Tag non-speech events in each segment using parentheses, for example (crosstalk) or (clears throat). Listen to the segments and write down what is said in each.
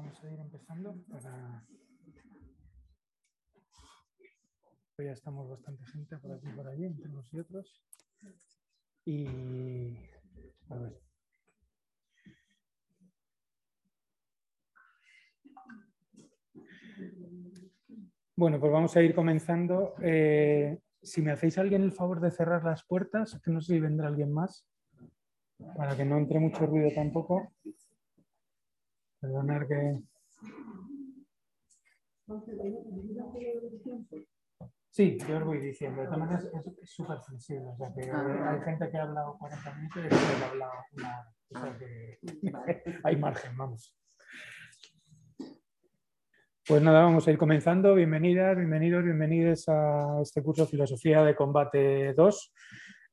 Vamos a ir empezando para... Pues ya estamos bastante gente por aquí y por allí, entre unos y otros. Y a ver. Bueno, pues vamos a ir comenzando. Eh, si me hacéis alguien el favor de cerrar las puertas, que no sé si vendrá alguien más, para que no entre mucho ruido tampoco. Perdonar que... Sí, yo os voy diciendo. De todas maneras, es súper flexible. O sea, que hay gente que ha hablado 40 minutos y gente que ha hablado una hora. O sea, que (laughs) hay margen, vamos. Pues nada, vamos a ir comenzando. Bienvenidas, bienvenidos, bienvenidos a este curso Filosofía de Combate 2.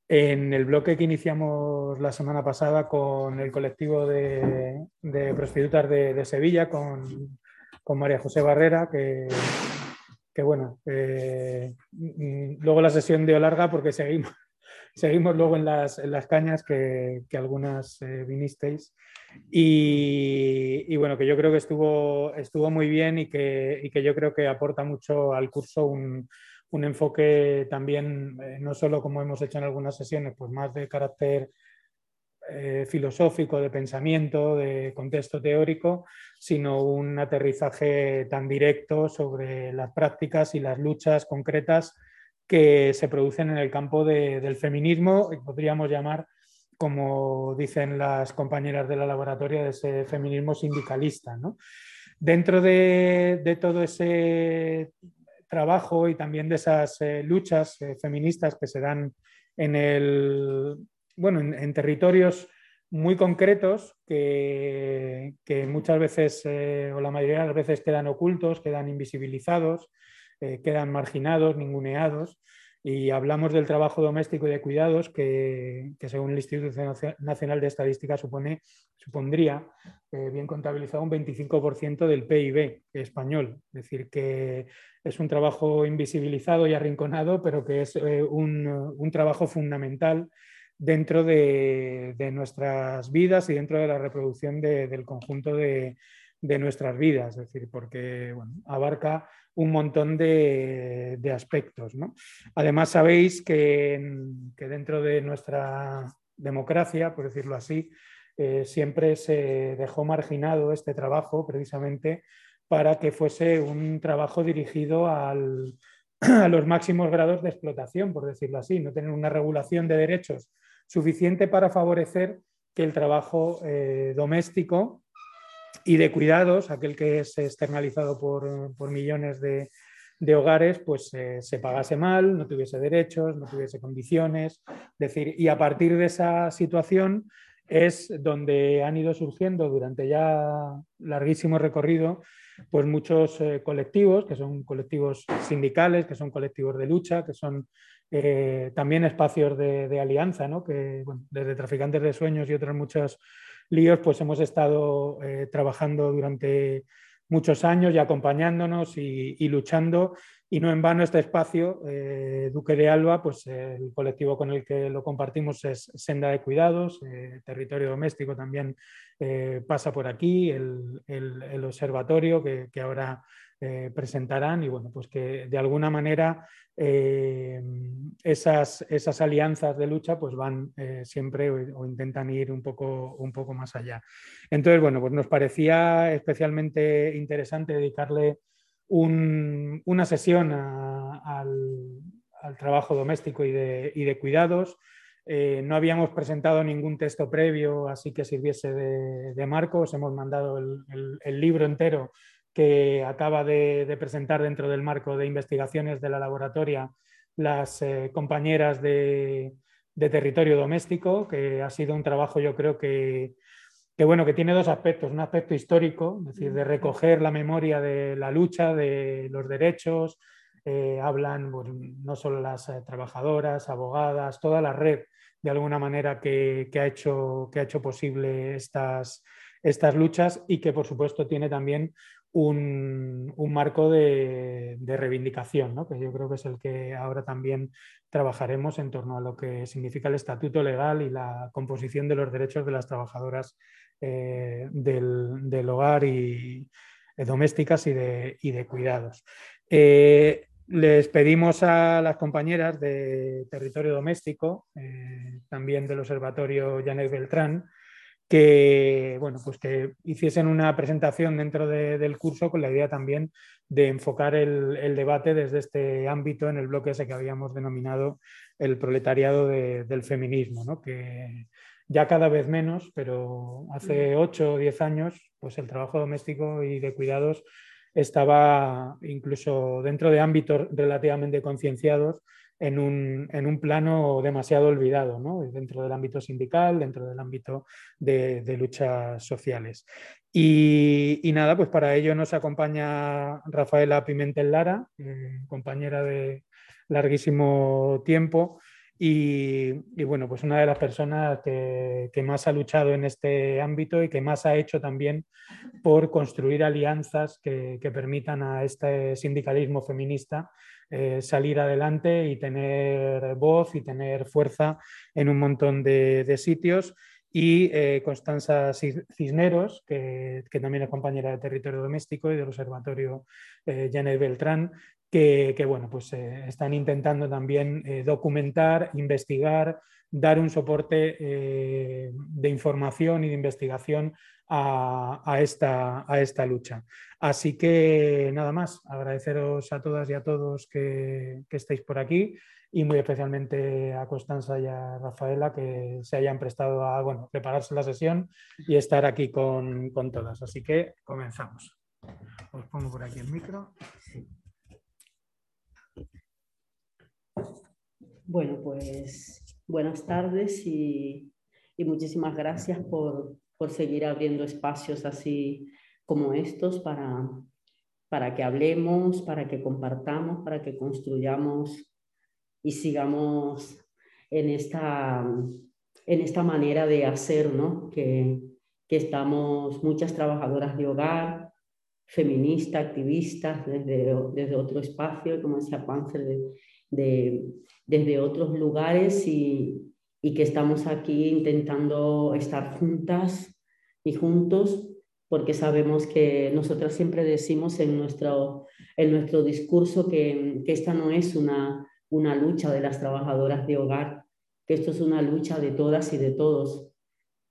En el bloque que iniciamos la semana pasada con el colectivo de, prostitutas de, Sevilla, con, María José Barrera, que, bueno, eh, luego la sesión dio larga porque seguimos, (laughs) seguimos luego en las, cañas que, algunas eh, vinisteis. Y, y, bueno, que yo creo que estuvo, estuvo muy bien y que, y que yo creo que aporta mucho al curso un, un enfoque también, eh, no solo como hemos hecho en algunas sesiones, pues más de carácter eh, filosófico, de pensamiento, de contexto teórico, sino un aterrizaje tan directo sobre las prácticas y las luchas concretas que se producen en el campo de, del feminismo, y podríamos llamar, como dicen las compañeras de la laboratoria, de ese feminismo sindicalista. ¿no? Dentro de, de todo ese trabajo y también de esas eh, luchas eh, feministas que se dan en, el, bueno, en, territorios muy concretos que, que muchas veces eh, o la mayoría de las veces quedan ocultos, quedan invisibilizados, quedan marginados, ninguneados. Y hablamos del trabajo doméstico y de cuidados que, que según el Instituto Nacional de Estadística supone, supondría, eh, bien contabilizado, un 25% del PIB español. Es decir, que es un trabajo invisibilizado y arrinconado, pero que es eh, un, un, trabajo fundamental dentro de, de, nuestras vidas y dentro de la reproducción de, del conjunto de, de, nuestras vidas. Es decir, porque abarca un montón de, aspectos. Además, sabéis que, dentro de nuestra democracia, por decirlo así, eh, siempre se dejó marginado este trabajo precisamente para que fuese un trabajo dirigido (clears throat) a los máximos grados de explotación, por decirlo así, no tener una regulación de derechos suficiente para favorecer que el trabajo eh, doméstico y de cuidados, aquel que es externalizado por, por millones de, de, hogares, pues eh, se pagase mal, no tuviese derechos, no tuviese condiciones. Decir, y a partir de esa situación es donde han ido surgiendo durante ya larguísimo recorrido pues muchos eh, colectivos, que son colectivos sindicales, que son colectivos de lucha, que son eh, también espacios de, de alianza, ¿no? que desde Traficantes de Sueños y otros muchos líos, pues hemos estado eh, trabajando durante muchos años y acompañándonos y, luchando. Y no en vano este espacio, eh, Duque de Alba, pues el colectivo con el que lo compartimos es Senda de Cuidados, eh, Territorio Doméstico también pasa por aquí, el, observatorio que ahora eh, presentarán y bueno, pues que de alguna manera eh, esas, esas, alianzas de lucha pues van eh, siempre o, intentan ir un poco, un poco más allá. Entonces, bueno, pues nos parecía especialmente interesante dedicarle un, una sesión al, trabajo doméstico y de, y de cuidados. No habíamos presentado ningún texto previo, así que sirviese de, de marco. Os hemos mandado el libro entero que acaba de, de, presentar dentro del marco de investigaciones de la laboratoria las eh, compañeras de, de, territorio doméstico, que ha sido un trabajo yo creo que, que bueno, que tiene dos aspectos, un aspecto histórico, es decir, de recoger la memoria de la lucha, de los derechos, eh, hablan pues, no solo las eh, trabajadoras, abogadas, toda la red de alguna manera que, ha, hecho, que ha hecho posible estas, estas luchas y que por supuesto tiene también un, marco de, reivindicación, que yo creo que es el que ahora también trabajaremos en torno a lo que significa el estatuto legal y la composición de los derechos de las trabajadoras eh, del, hogar y eh, domésticas y de, cuidados. Eh, les pedimos a las compañeras de territorio doméstico, también del Observatorio Janet Beltrán, que, bueno, pues que hiciesen una presentación dentro del curso con la idea también de enfocar el, debate desde este ámbito en el bloque ese que habíamos denominado el proletariado del feminismo, ¿no? que ya cada vez menos, pero hace 8 o 10 años, pues el trabajo doméstico y de cuidados estaba incluso dentro de ámbitos relativamente concienciados en un, plano demasiado olvidado, dentro del ámbito sindical, dentro del ámbito de, luchas sociales. Y, nada, pues para ello nos acompaña Rafaela Pimentel Lara, eh, compañera de larguísimo tiempo. Y, bueno, pues una de las personas que, más ha luchado en este ámbito y que más ha hecho también por construir alianzas que permitan a este sindicalismo feminista eh, salir adelante y tener voz y tener fuerza en un montón de, sitios. Y eh, Constanza Cisneros, que, también es compañera de territorio doméstico y del Observatorio eh, Janet Beltrán, que, bueno, pues están intentando también documentar, investigar, dar un soporte de información y de investigación a, esta, a esta lucha. Así que nada más, agradeceros a todas y a todos que, estéis por aquí y muy especialmente a Constanza y a Rafaela que se hayan prestado a bueno, prepararse la sesión y estar aquí con, todas. Así que comenzamos. Os pongo por aquí el micro. Bueno, pues buenas tardes y muchísimas gracias por, por seguir abriendo espacios así como estos para, para que hablemos, para que compartamos, para que construyamos y sigamos en esta, en esta manera de hacer, ¿no? Que, que estamos muchas trabajadoras de hogar, feministas, activistas, desde, desde otro espacio, como decía Panzer, de, desde otros lugares y, y que estamos aquí intentando estar juntas y juntos, porque sabemos que nosotras siempre decimos en nuestro, en nuestro discurso que, que esta no es una, una lucha de las trabajadoras de hogar, que esto es una lucha de todas y de todos,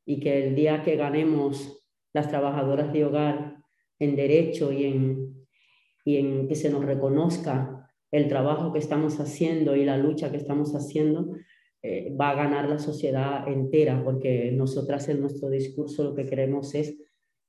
y que el día que ganemos las trabajadoras de hogar en derecho y en, y en que se nos reconozca el trabajo que estamos haciendo y la lucha que estamos haciendo, eh, va a ganar la sociedad entera, porque nosotras en nuestro discurso lo que queremos es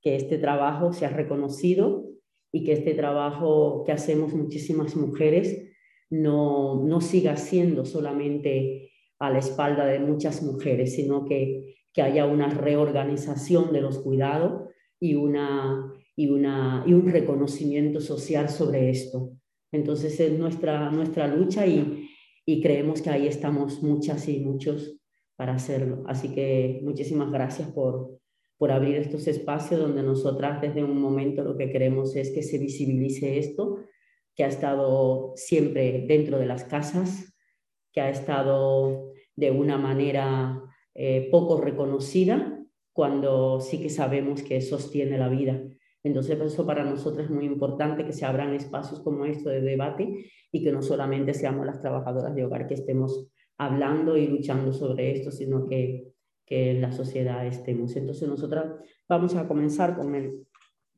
que este trabajo sea reconocido y que este trabajo que hacemos muchísimas mujeres no, no siga siendo solamente a la espalda de muchas mujeres, sino que, que haya una reorganización de los cuidados y, una, y, una, y un reconocimiento social sobre esto. Entonces es nuestra, nuestra lucha y, y creemos que ahí estamos muchas y muchos para hacerlo. Así que muchísimas gracias por, por abrir estos espacios donde nosotras desde un momento lo que queremos es que se visibilice esto, que ha estado siempre dentro de las casas, que ha estado de una manera eh, poco reconocida, cuando sí que sabemos que sostiene la vida. Entonces, eso para nosotros es muy importante que se abran espacios como esto de debate y que no solamente seamos las trabajadoras de hogar que estemos hablando y luchando sobre esto, sino que, que en la sociedad estemos. Entonces, nosotras vamos a comenzar con el,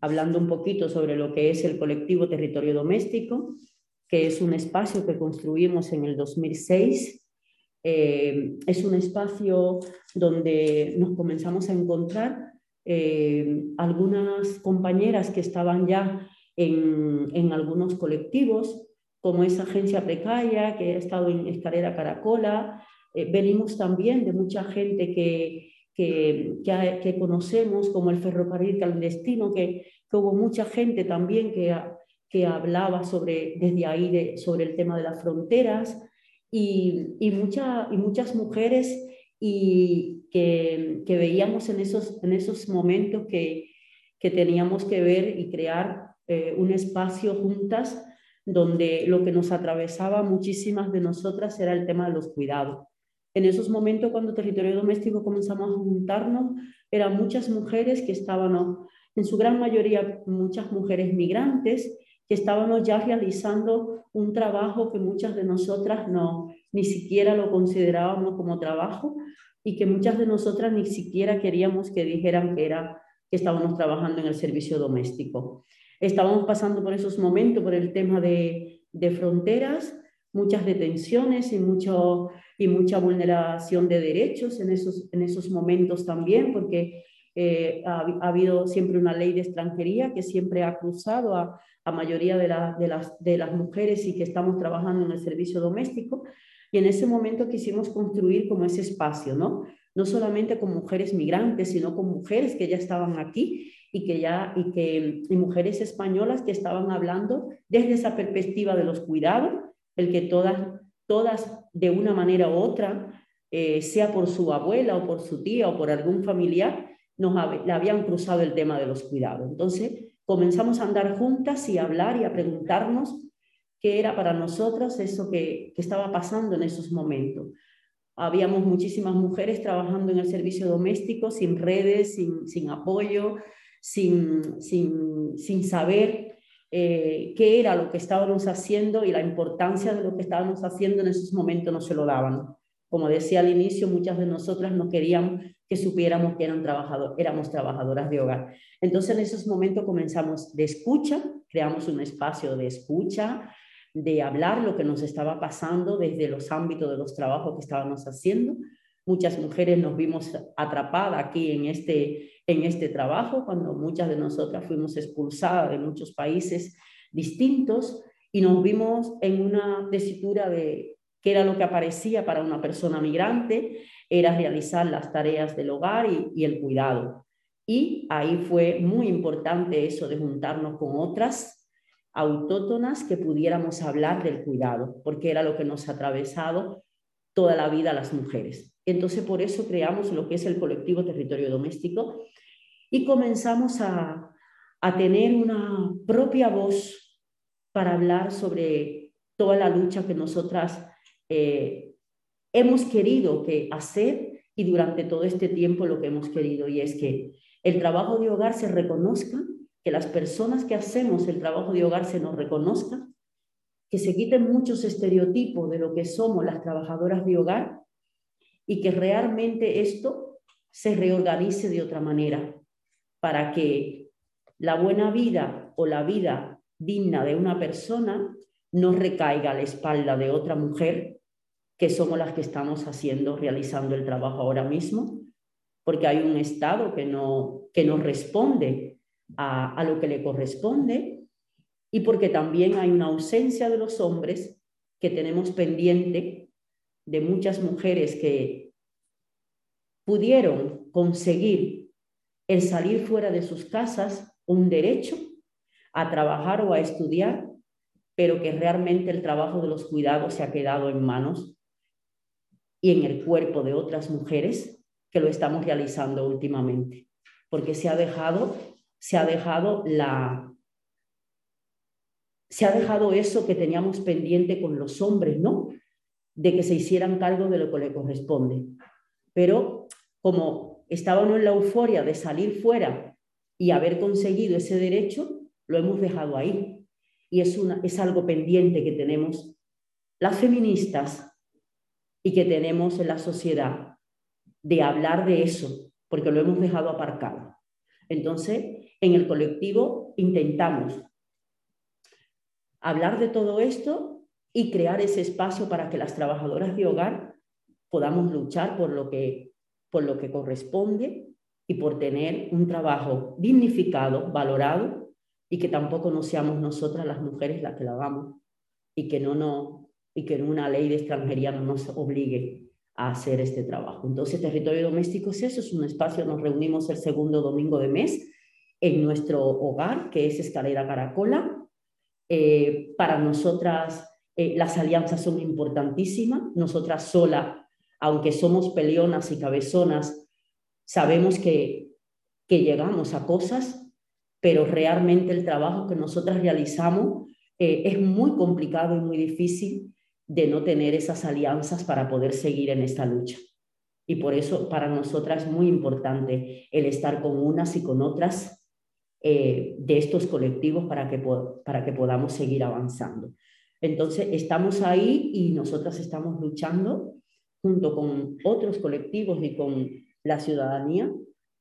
hablando un poquito sobre lo que es el colectivo Territorio Doméstico, que es un espacio que construimos en el 2006. Eh, es un espacio donde nos comenzamos a encontrar eh, algunas compañeras que estaban ya en, en, algunos colectivos, como esa agencia precaria que ha estado en Escalera Caracola. Eh, venimos también de mucha gente que, que, que, conocemos, como el ferrocarril clandestino, que, que hubo mucha gente también que, que hablaba sobre, desde ahí de, sobre el tema de las fronteras y, y, mucha, y muchas mujeres y que, que, veíamos en esos, en esos momentos que, que teníamos que ver y crear eh, un espacio juntas donde lo que nos atravesaba muchísimas de nosotras era el tema de los cuidados. En esos momentos, cuando Territorio Doméstico comenzamos a juntarnos, eran muchas mujeres que estaban, en su gran mayoría, muchas mujeres migrantes, que estábamos ya realizando un trabajo que muchas de nosotras no, ni siquiera lo considerábamos como trabajo y que muchas de nosotras ni siquiera queríamos que dijeran que, era, que estábamos trabajando en el servicio doméstico. Estábamos pasando por esos momentos, por el tema de, de fronteras, muchas detenciones y, mucho, y mucha vulneración de derechos en esos, en esos momentos también, porque eh, ha, habido siempre una ley de extranjería que siempre ha cruzado a, a mayoría de, de, las, de las mujeres y que estamos trabajando en el servicio doméstico. Y en ese momento quisimos construir como ese espacio, ¿no? No solamente con mujeres migrantes, sino con mujeres que ya estaban aquí y que ya y que y mujeres españolas que estaban hablando desde esa perspectiva de los cuidados, el que todas todas de una manera u otra, eh, sea por su abuela o por su tía o por algún familiar, nos le habían cruzado el tema de los cuidados. Entonces, comenzamos a andar juntas y a hablar y a preguntarnos qué era para nosotras eso que, estaba pasando en esos momentos. Habíamos muchísimas mujeres trabajando en el servicio doméstico sin redes, sin, apoyo, sin, sin, saber eh, qué era lo que estábamos haciendo y la importancia de lo que estábamos haciendo en esos momentos no se lo daban. Como decía al inicio, muchas de nosotras no queríamos que supiéramos que eran trabajador, éramos trabajadoras de hogar. Entonces, en esos momentos comenzamos de escucha, creamos un espacio de escucha, de hablar lo que nos estaba pasando desde los ámbitos de los trabajos que estábamos haciendo. Muchas mujeres nos vimos atrapadas aquí en este, en este trabajo, cuando muchas de nosotras fuimos expulsadas de muchos países distintos y nos vimos en una tesitura de qué era lo que aparecía para una persona migrante, era realizar las tareas del hogar y, el cuidado. Y ahí fue muy importante eso de juntarnos con otras autótonas que pudiéramos hablar del cuidado, porque era lo que nos ha atravesado toda la vida las mujeres. Entonces, por eso creamos lo que es el colectivo Territorio Doméstico y comenzamos a, a tener una propia voz para hablar sobre toda la lucha que nosotras eh, hemos querido que hacer y durante todo este tiempo lo que hemos querido y es que el trabajo de hogar se reconozca, que las personas que hacemos el trabajo de hogar se nos reconozcan, que se quiten muchos estereotipos de lo que somos las trabajadoras de hogar y que realmente esto se reorganice de otra manera para que la buena vida o la vida digna de una persona no recaiga a la espalda de otra mujer que somos las que estamos haciendo, realizando el trabajo ahora mismo, porque hay un Estado que no, que no responde a, lo que le corresponde y porque también hay una ausencia de los hombres que tenemos pendiente de muchas mujeres que pudieron conseguir el salir fuera de sus casas un derecho a trabajar o a estudiar, pero que realmente el trabajo de los cuidados se ha quedado en manos y en el cuerpo de otras mujeres que lo estamos realizando últimamente, porque se ha dejado, se ha dejado la se ha dejado eso que teníamos pendiente con los hombres, ¿no? De que se hicieran cargo de lo que le corresponde. Pero como estábamos en la euforia de salir fuera y haber conseguido ese derecho, lo hemos dejado ahí. Y es, una, es algo pendiente que tenemos las feministas, y que tenemos en la sociedad de hablar de eso, porque lo hemos dejado aparcado. Entonces, en el colectivo intentamos hablar de todo esto y crear ese espacio para que las trabajadoras de hogar podamos luchar por lo que, por lo que corresponde y por tener un trabajo dignificado, valorado y que tampoco no seamos nosotras las mujeres las que lo hagamos y que no, no y que una ley de extranjería no nos obligue a hacer este trabajo. Entonces, territorio doméstico es eso, es un espacio, nos reunimos el segundo domingo de mes en nuestro hogar, que es Escalera Caracola. Eh, para nosotras eh, las alianzas son importantísimas. Nosotras sola, aunque somos peleonas y cabezonas, sabemos que, que llegamos a cosas, pero realmente el trabajo que nosotras realizamos eh, es muy complicado y muy difícil de no tener esas alianzas para poder seguir en esta lucha. Y por eso para nosotras es muy importante el estar con unas y con otras eh, de estos colectivos para que, para que podamos seguir avanzando. Entonces, estamos ahí y nosotras estamos luchando junto con otros colectivos y con la ciudadanía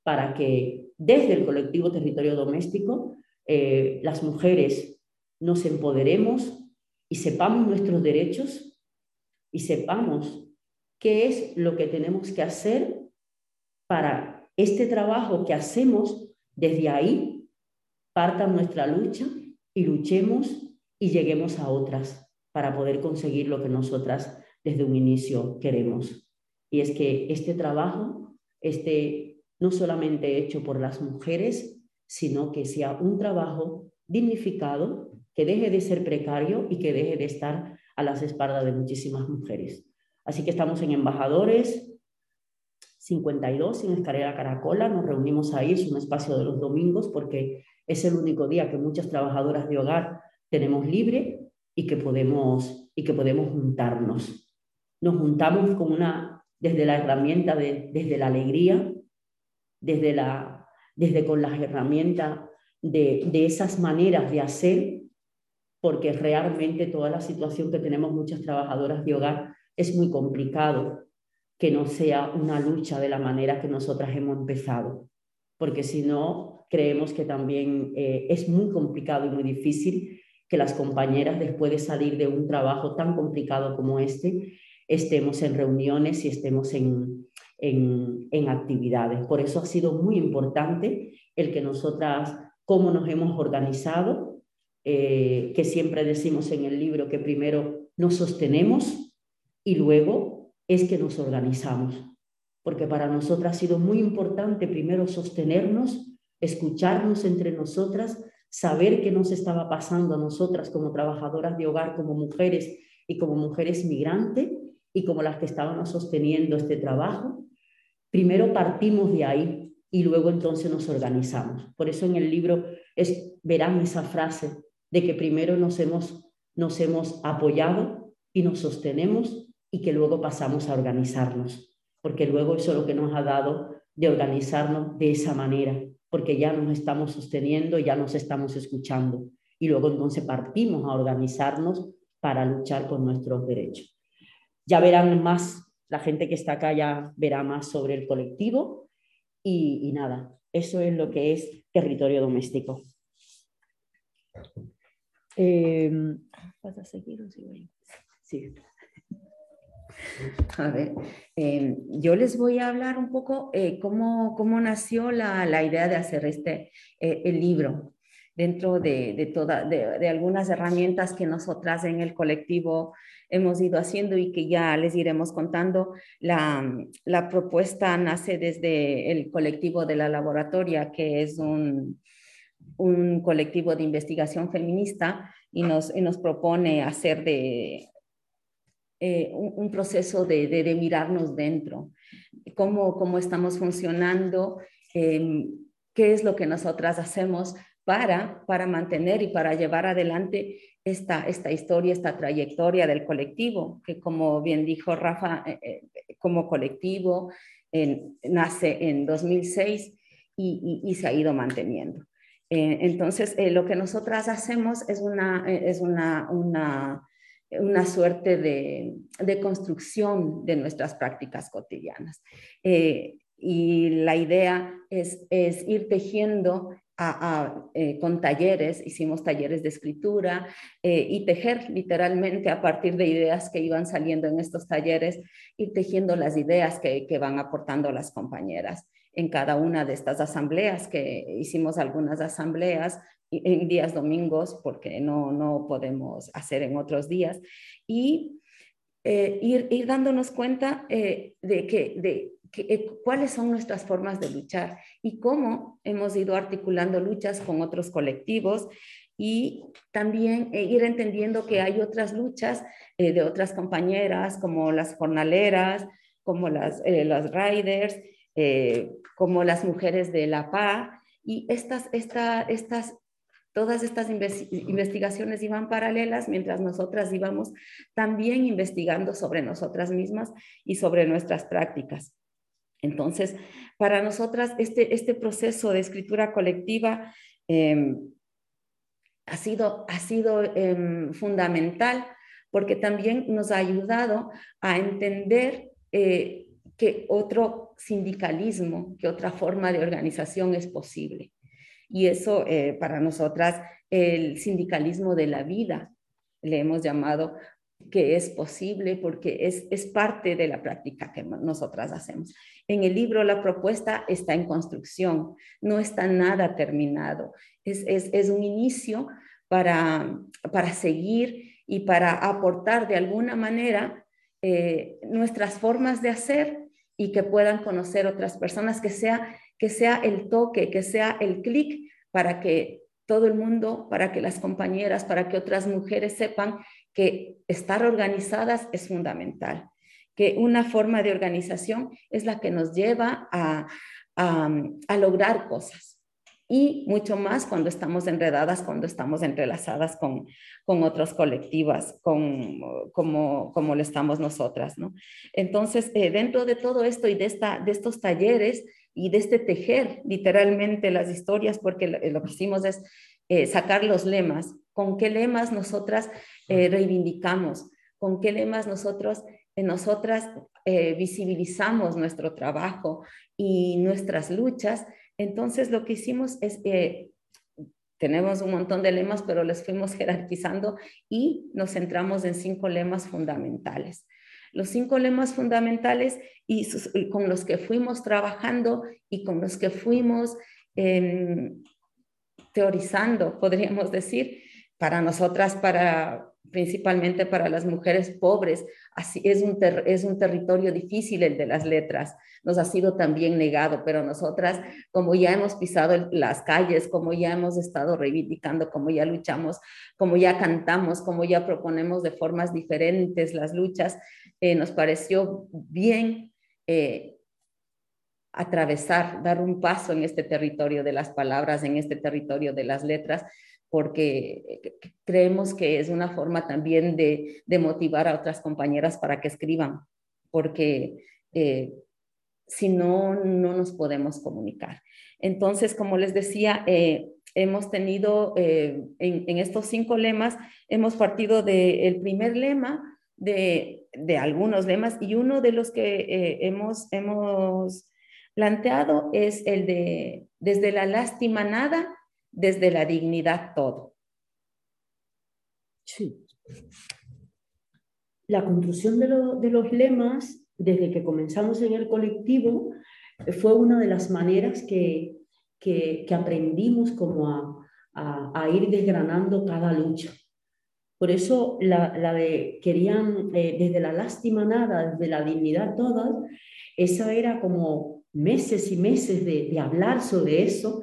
para que desde el colectivo Territorio Doméstico eh, las mujeres nos empoderemos y sepamos nuestros derechos y sepamos qué es lo que tenemos que hacer para este trabajo que hacemos desde ahí parta nuestra lucha y luchemos y lleguemos a otras para poder conseguir lo que nosotras desde un inicio queremos. Y es que este trabajo esté no solamente hecho por las mujeres, sino que sea un trabajo dignificado, que deje de ser precario y que deje de estar a las espaldas de muchísimas mujeres. Así que estamos en Embajadores 52, en Escalera Caracola, nos reunimos ahí, es un espacio de los domingos porque es el único día que muchas trabajadoras de hogar tenemos libre y que podemos, y que podemos juntarnos. Nos juntamos con una, desde la herramienta, de, desde la alegría, desde, la, desde con las herramientas de, de esas maneras de hacer, porque realmente toda la situación que tenemos muchas trabajadoras de hogar es muy complicado que no sea una lucha de la manera que nosotras hemos empezado, porque si no, creemos que también eh, es muy complicado y muy difícil que las compañeras, después de salir de un trabajo tan complicado como este, estemos en reuniones y estemos en, en, actividades. Por eso ha sido muy importante el que nosotras, cómo nos hemos organizado, eh, que siempre decimos en el libro que primero nos sostenemos y luego es que nos organizamos. Porque para nosotras ha sido muy importante primero sostenernos escucharnos entre nosotras, saber qué nos estaba pasando a nosotras como trabajadoras de hogar, como mujeres y como mujeres migrantes y como las que estábamos sosteniendo este trabajo. Primero partimos de ahí y luego entonces nos organizamos. Por eso en el libro es, verán esa frase de que primero nos hemos, nos hemos apoyado y nos sostenemos y que luego pasamos a organizarnos, porque luego eso es lo que nos ha dado de organizarnos de esa manera, porque ya nos estamos sosteniendo, ya nos estamos escuchando. Y luego entonces partimos a organizarnos para luchar por nuestros derechos. Ya verán más, la gente que está acá ya verá más sobre el colectivo y, nada, eso es lo que es territorio doméstico. Eh, ¿Vas a seguir o Sí. (laughs) A ver, em, yo les voy a hablar un poco eh, cómo, cómo, nació la, la, idea de hacer este eh, el libro dentro de, de, toda, de, de, algunas herramientas que nosotras en el colectivo hemos ido haciendo y que ya les iremos contando. La, la propuesta nace desde el colectivo de la laboratoria, que es un, un colectivo de investigación feminista y nos, y nos propone hacer de, eh, un, proceso de, mirarnos dentro, cómo, cómo estamos funcionando, em, qué es lo que nosotras hacemos para, para mantener y para llevar adelante esta, esta historia, esta trayectoria del colectivo, que como bien dijo Rafa, eh, eh, como colectivo nace en 2006 y, se ha ido manteniendo. entonces, lo que nosotras hacemos es una, es una una suerte de, construcción de nuestras prácticas cotidianas. Eh, y la idea es, ir tejiendo eh, con talleres, hicimos talleres de escritura eh, y tejer literalmente a partir de ideas que iban saliendo en estos talleres, ir tejiendo las ideas que, que van aportando las compañeras en cada una de estas asambleas, que hicimos algunas asambleas en días domingos porque no, no podemos hacer en otros días. Y eh, ir, ir, dándonos cuenta eh, de, que, de que, cuáles son nuestras formas de luchar y cómo hemos ido articulando luchas con otros colectivos y también ir entendiendo que hay otras luchas de otras compañeras como las jornaleras, como las, las riders, como las mujeres de la PA, y estas, esta, estas, todas estas investigaciones iban paralelas mientras nosotras íbamos también investigando sobre nosotras mismas y sobre nuestras prácticas. Entonces, para nosotras, este, este proceso de escritura colectiva em, ha sido, ha sido em, fundamental porque también nos ha ayudado a entender eh, que otro sindicalismo, que otra forma de organización es posible. Y eso eh, para nosotras, el sindicalismo de la vida, le hemos llamado que es posible porque es, es parte de la práctica que nosotras hacemos. En el libro la propuesta está en construcción, no está nada terminado, es, es, un inicio para, para seguir y para aportar de alguna manera eh, nuestras formas de hacer y que puedan conocer otras personas, que sea, que sea el toque, que sea el clic para que todo el mundo, para que las compañeras, para que otras mujeres sepan que estar organizadas es fundamental, que una forma de organización es la que nos lleva a, a lograr cosas y mucho más cuando estamos enredadas, cuando estamos entrelazadas con, con otros colectivas, con, como, como lo estamos nosotras. ¿no? Entonces, eh, dentro de todo esto y de, esta, de estos talleres y de este tejer literalmente las historias, porque lo, que hicimos es eh, sacar los lemas, con qué lemas nosotras eh, reivindicamos, con qué lemas nosotros, nosotras visibilizamos nuestro trabajo y nuestras luchas entonces, lo que hicimos es, eh, tenemos un montón de lemas, pero les fuimos jerarquizando y nos centramos en cinco lemas fundamentales. Los cinco lemas fundamentales y, con los que fuimos trabajando y con los que fuimos em, teorizando, podríamos decir, para nosotras, para principalmente para las mujeres pobres. Así es un, es un territorio difícil el de las letras. Nos ha sido también negado, pero nosotras, como ya hemos pisado las calles, como ya hemos estado reivindicando, como ya luchamos, como ya cantamos, como ya proponemos de formas diferentes las luchas, eh, nos pareció bien eh, atravesar, dar un paso en este territorio de las palabras, en este territorio de las letras, porque eh, creemos que es una forma también de, motivar a otras compañeras para que escriban, porque eh, si no, no nos podemos comunicar. Entonces, como les decía, eh, hemos tenido en, estos cinco lemas, hemos partido del primer lema, de, de, algunos lemas, y uno de los que hemos, hemos planteado es el de desde la lástima nada desde la dignidad todo. Sí. La construcción de, los lemas, desde que comenzamos en el colectivo, fue una de las maneras que, aprendimos como a, ir desgranando cada lucha. Por eso la, de querían eh, desde la lástima nada, desde la dignidad todas, esa era como meses y meses de, de hablar sobre eso,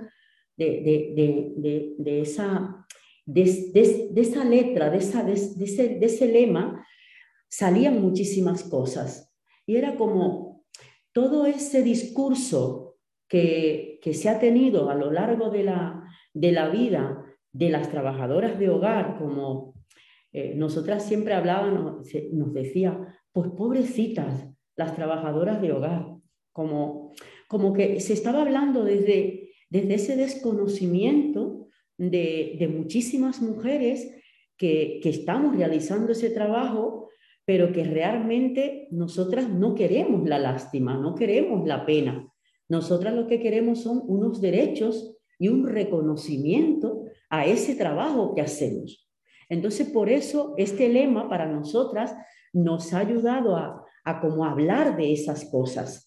de, esa, de, esa letra, de, esa, de, ese, de ese lema, salían muchísimas cosas. Y era como todo ese discurso que, se ha tenido a lo largo de la, de la vida de las trabajadoras de hogar, como eh, nosotras siempre hablábamos, nos decía, pues pobrecitas las trabajadoras de hogar, como, como que se estaba hablando desde desde ese desconocimiento de, muchísimas mujeres que, estamos realizando ese trabajo, pero que realmente nosotras no queremos la lástima, no queremos la pena. Nosotras lo que queremos son unos derechos y un reconocimiento a ese trabajo que hacemos. Entonces, por eso este lema para nosotras nos ha ayudado a, a hablar de esas cosas,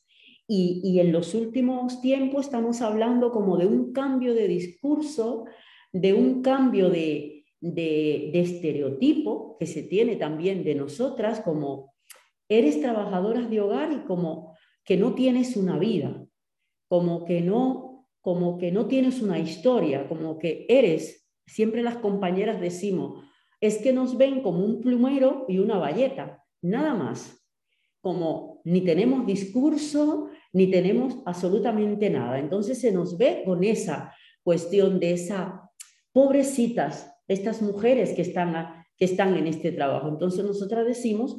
y, en los últimos tiempos estamos hablando como de un cambio de discurso, de un cambio de, de, estereotipo que se tiene también de nosotras como, eres trabajadora de hogar y como que no tienes una vida, como que no, como que no tienes una historia, como que eres, siempre las compañeras decimos, es que nos ven como un plumero y una valleta, nada más. Como ni tenemos discurso, ni tenemos absolutamente nada. Entonces se nos ve con esa cuestión de esa pobrecitas, estas mujeres que están, que están en este trabajo. Entonces nosotras decimos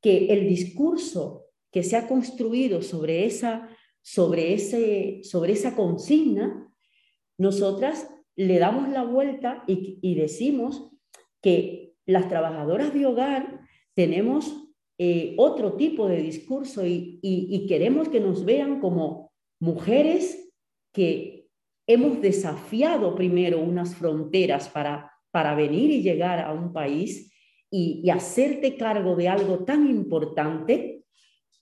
que el discurso que se ha construido sobre esa, sobre ese, sobre esa consigna, nosotras le damos la vuelta y, decimos que las trabajadoras de hogar tenemos eh, otro tipo de discurso y, queremos que nos vean como mujeres que hemos desafiado primero unas fronteras para, para venir y llegar a un país y, hacerte cargo de algo tan importante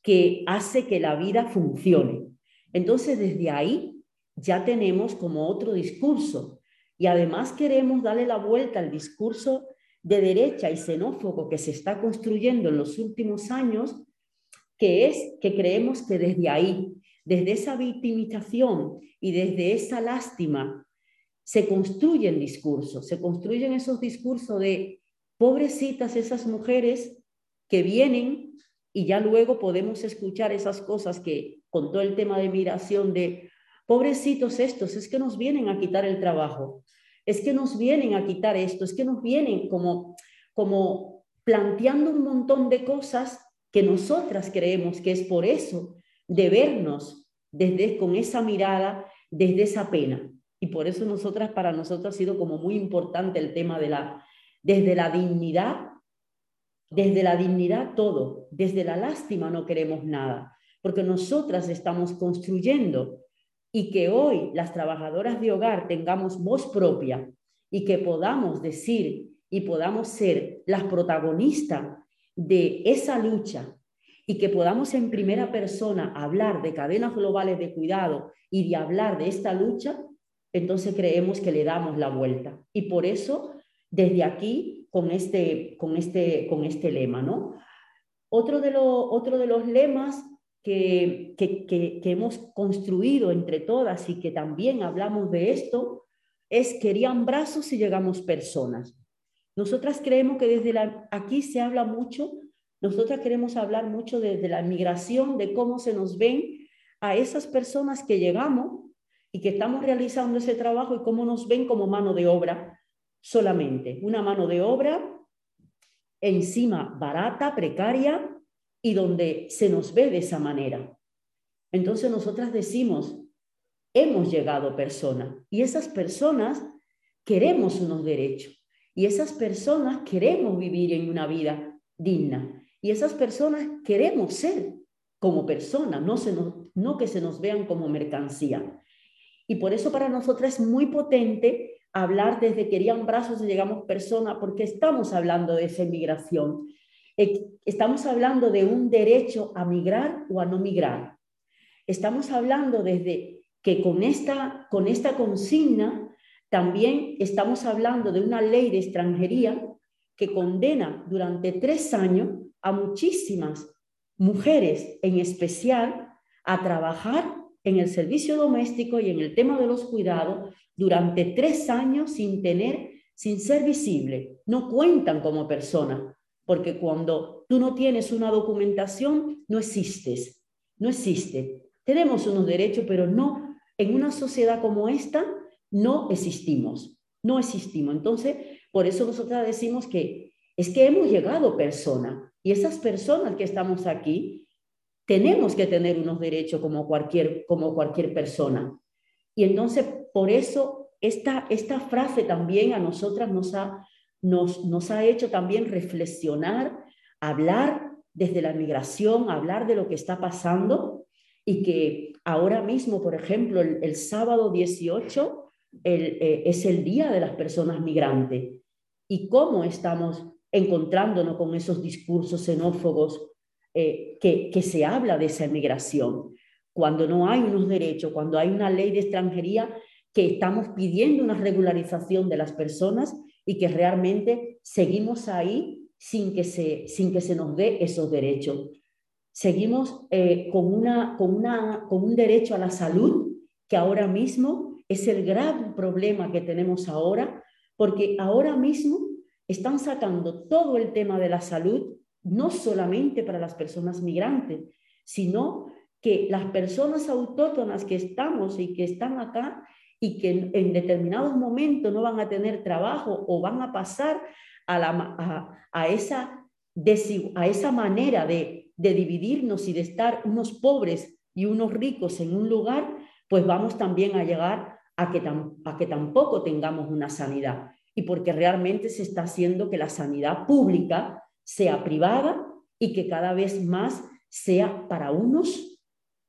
que hace que la vida funcione. Entonces, desde ahí ya tenemos como otro discurso y además queremos darle la vuelta al discurso de derecha y xenófobo que se está construyendo en los últimos años, que es que creemos que desde ahí, desde esa victimización y desde esa lástima, se construyen discursos, se construyen esos discursos de Pobrecitas esas mujeres que vienen y ya luego podemos escuchar esas cosas que con todo el tema de migración de pobrecitos estos, es que nos vienen a quitar el trabajo, es que nos vienen a quitar esto, es que nos vienen como, como planteando un montón de cosas que nosotras creemos que es por eso de vernos desde con esa mirada, desde esa pena. Y por eso nosotras, para nosotros ha sido como muy importante el tema de la, desde la dignidad, desde la dignidad todo, desde la lástima no queremos nada, porque nosotras estamos construyendo y que hoy las trabajadoras de hogar tengamos voz propia y que podamos decir y podamos ser las protagonistas de esa lucha y que podamos en primera persona hablar de cadenas globales de cuidado y de hablar de esta lucha, entonces creemos que le damos la vuelta. Y por eso desde aquí con este, con este, con este lema. ¿no? Otro, de otro de los lemas que, que, que, hemos construido entre todas y que también hablamos de esto es querían brazos y llegamos personas. Nosotras creemos que desde aquí se habla mucho, nosotras queremos hablar mucho desde la migración, de cómo se nos ven a esas personas que llegamos y que estamos realizando ese trabajo y cómo nos ven como mano de obra solamente una mano de obra encima barata, precaria y donde se nos ve de esa manera. Entonces nosotras decimos, hemos llegado personas y esas personas queremos unos derechos y esas personas queremos vivir en una vida digna y esas personas queremos ser como personas, no, no que se nos vean como mercancía. Y por eso para nosotras es muy potente hablar desde querían brazos y llegamos personas, porque estamos hablando de esa inmigración. Estamos hablando de un derecho a migrar o a no migrar. Estamos hablando desde que con esta, con esta consigna también estamos hablando de una ley de extranjería que condena durante tres años a muchísimas mujeres en especial a trabajar en el servicio doméstico y en el tema de los cuidados durante tres años sin tener, sin ser visible. No cuentan como persona, porque cuando tú no tienes una documentación, no existes, no existe. Tenemos unos derechos, pero no, en una sociedad como esta, no existimos, no existimos. Entonces, por eso nosotros decimos que es que hemos llegado persona y esas personas que estamos aquí tenemos que tener unos derechos como cualquier, como cualquier persona. Y entonces, por eso, esta, esta frase también a nosotras nos ha, nos, nos ha hecho también reflexionar, hablar desde la migración, hablar de lo que está pasando y que ahora mismo, por ejemplo, el, sábado 18 eh, es el Día de las Personas Migrantes. Y cómo estamos encontrándonos con esos discursos xenófobos eh, que, que se habla de esa migración cuando no hay unos derechos, cuando hay una ley de extranjería que estamos pidiendo una regularización de las personas y que realmente seguimos ahí sin que se, sin que se nos dé esos derechos. Seguimos eh, con, una, con, una, con un derecho a la salud que ahora mismo es el gran problema que tenemos ahora, porque ahora mismo están sacando todo el tema de la salud, no solamente para las personas migrantes, sino que las personas autóctonas que estamos y que están acá y que en, determinados momentos no van a tener trabajo o van a pasar a, a, esa, a esa manera de, de dividirnos y de estar unos pobres y unos ricos en un lugar, pues vamos también a llegar a que, a que tampoco tengamos una sanidad. Y porque realmente se está haciendo que la sanidad pública sea privada y que cada vez más sea para unos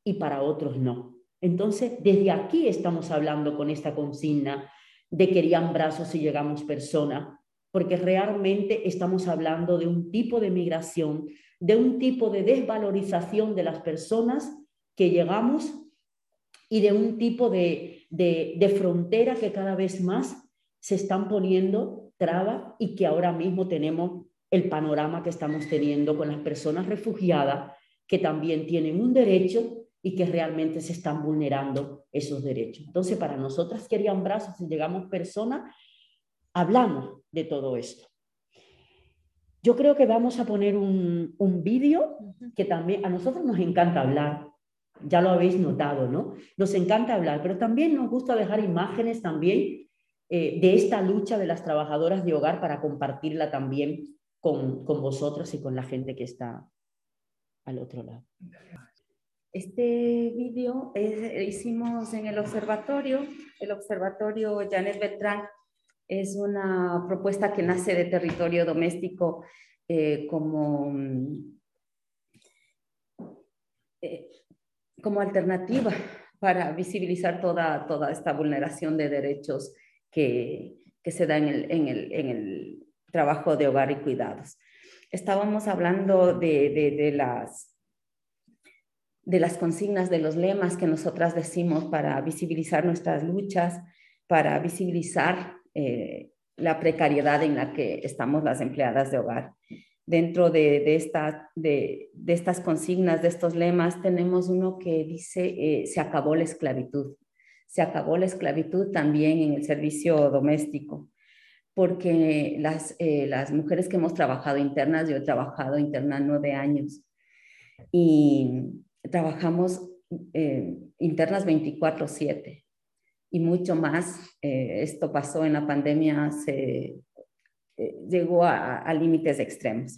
y para otros no. Entonces, desde aquí estamos hablando con esta consigna de querían brazos si llegamos persona, porque realmente estamos hablando de un tipo de migración, de un tipo de desvalorización de las personas que llegamos y de un tipo de, de, frontera que cada vez más se están poniendo trabas y que ahora mismo tenemos el panorama que estamos teniendo con las personas refugiadas que también tienen un derecho y que realmente se están vulnerando esos derechos. Entonces, para nosotras querían brazos, si llegamos personas, hablamos de todo esto. Yo creo que vamos a poner un, un vídeo que también a nosotros nos encanta hablar, ya lo habéis notado, ¿no? Nos encanta hablar, pero también nos gusta dejar imágenes también eh, de esta lucha de las trabajadoras de hogar para compartirla también con, con vosotros y con la gente que está al otro lado. Este vídeo hicimos en el observatorio, el observatorio Janet Beltrán es una propuesta que nace de territorio doméstico eh, como, eh, como alternativa para visibilizar toda, toda esta vulneración de derechos que, que se da en el, en, el, en el, trabajo de hogar y cuidados. Estábamos hablando de, de, las, de las consignas, de los lemas que nosotras decimos para visibilizar nuestras luchas, para visibilizar eh, la precariedad en la que estamos las empleadas de hogar. Dentro de, de, esta, de, de estas consignas, de estos lemas, tenemos uno que dice, eh, se acabó la esclavitud. Se acabó la esclavitud también en el servicio doméstico, porque las, eh, las mujeres que hemos trabajado internas, yo he trabajado interna nueve años y trabajamos internas 24/7 y mucho más. Eh, esto pasó en la pandemia, se eh, llegó a, límites extremos.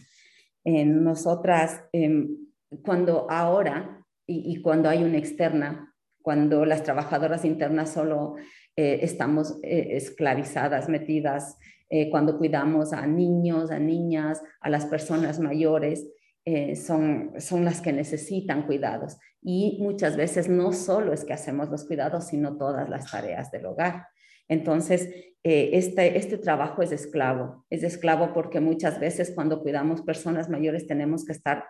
En nosotras, em, cuando ahora y, cuando hay una externa, cuando las trabajadoras internas solo eh, estamos esclavizadas, metidas, cuando cuidamos a niños, a niñas, a las personas mayores, eh, son, son las que necesitan cuidados. Y muchas veces no solo es que hacemos los cuidados, sino todas las tareas del hogar. Entonces, eh, este, este trabajo es esclavo. Es esclavo porque muchas veces cuando cuidamos personas mayores tenemos que estar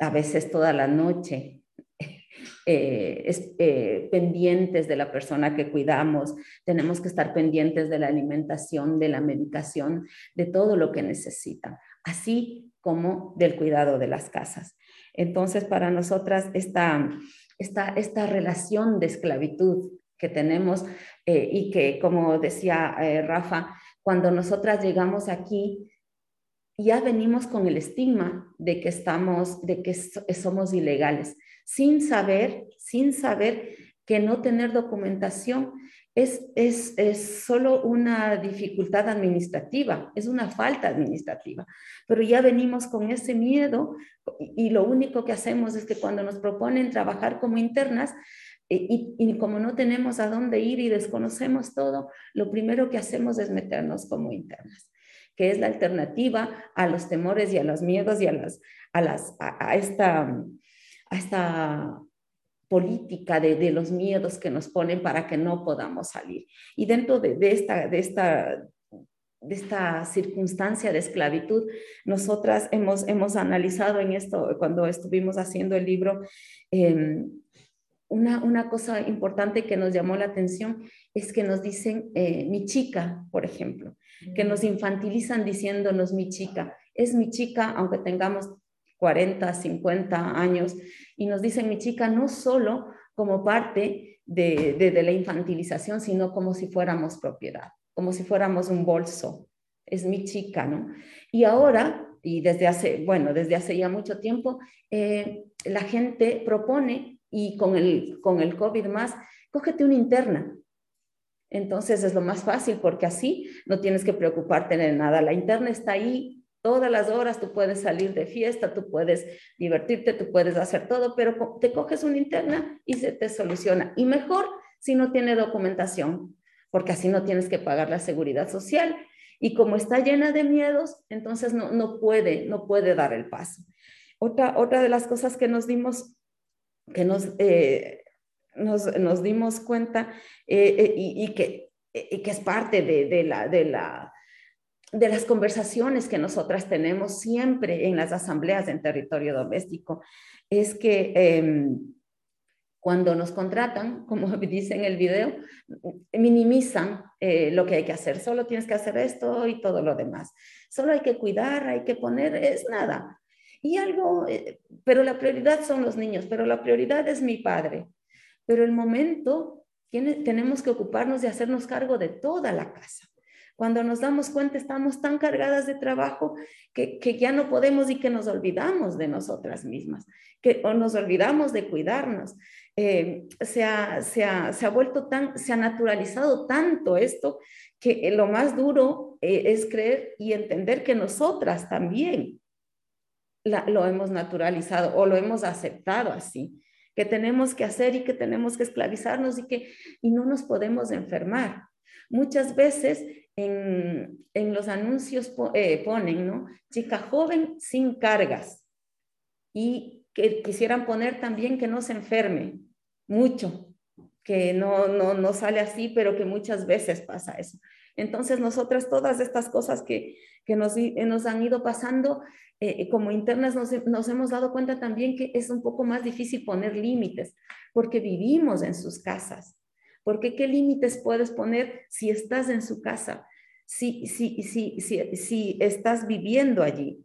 a veces toda la noche (laughs) eh, pendientes de la persona que cuidamos, tenemos que estar pendientes de la alimentación, de la medicación, de todo lo que necesitan. Así como del cuidado de las casas. Entonces, para nosotras, esta, esta, esta relación de esclavitud que tenemos eh, y que, como decía eh, Rafa, cuando nosotras llegamos aquí, ya venimos con el estigma de que estamos, de que somos ilegales, sin saber, sin saber que no tener documentación es, es, es, solo una dificultad administrativa, es una falta administrativa, pero ya venimos con ese miedo y, lo único que hacemos es que cuando nos proponen trabajar como internas, eh, y, y, como no tenemos a dónde ir y desconocemos todo, lo primero que hacemos es meternos como internas, que es la alternativa a los temores y a los miedos y a, las, a, las, a esta, a esta política de, los miedos que nos ponen para que no podamos salir. Y dentro de, esta, de, esta, de esta circunstancia de esclavitud, nosotras hemos, hemos analizado en esto, cuando estuvimos haciendo el libro, em, una, una, cosa importante que nos llamó la atención es que nos dicen eh, mi chica, por ejemplo, que nos infantilizan diciéndonos mi chica es mi chica, aunque tengamos 40, 50 años, y nos dicen mi chica no solo como parte de, la infantilización, sino como si fuéramos propiedad, como si fuéramos un bolso. Es mi chica, ¿no? Y ahora, y desde hace, bueno, desde hace ya mucho tiempo, eh, la gente propone, y con el, con el COVID más, cógete una interna. Entonces es lo más fácil porque así no tienes que preocuparte de nada. La interna está ahí todas las horas, tú puedes salir de fiesta, tú puedes divertirte, tú puedes hacer todo, pero te coges una interna y se te soluciona. Y mejor si no tiene documentación, porque así no tienes que pagar la seguridad social. Y como está llena de miedos, entonces no, no puede, no puede dar el paso. Otra, otra de las cosas que nos dimos, que nos, eh, nos, nos, dimos cuenta eh, eh, y, que, que es parte de, de la de las conversaciones que nosotras tenemos siempre en las asambleas en territorio doméstico es que em, cuando nos contratan, (laughs) como dice en el video, minimizan eh, lo que hay que hacer. Solo tienes que hacer esto y todo lo demás. Solo hay que cuidar, hay que poner, es nada. Y algo, eh, pero la prioridad son los niños, pero la prioridad es mi padre. Pero el momento, tenemos que ocuparnos de hacernos cargo de toda la casa. Cuando nos damos cuenta estamos tan cargadas de trabajo que, ya no podemos y que nos olvidamos de nosotras mismas, que o nos olvidamos de cuidarnos. Eh, se, ha, se, ha, se, ha, vuelto tan, se ha naturalizado tanto esto que lo más duro eh, es creer y entender que nosotras también lo hemos naturalizado o lo hemos aceptado así, que tenemos que hacer y que tenemos que esclavizarnos y que y no nos podemos enfermar. Muchas veces en, los anuncios eh, ponen, ¿no? Chica joven sin cargas. Y que quisieran poner también que no se enferme mucho, que no, no, sale así, pero que muchas veces pasa eso. Entonces, nosotras todas estas cosas que, nos, nos, han ido pasando eh, como internas, nos, nos, hemos dado cuenta también que es un poco más difícil poner límites, porque vivimos en sus casas. Porque qué límites puedes poner si estás en su casa, si, si, si, si estás viviendo allí.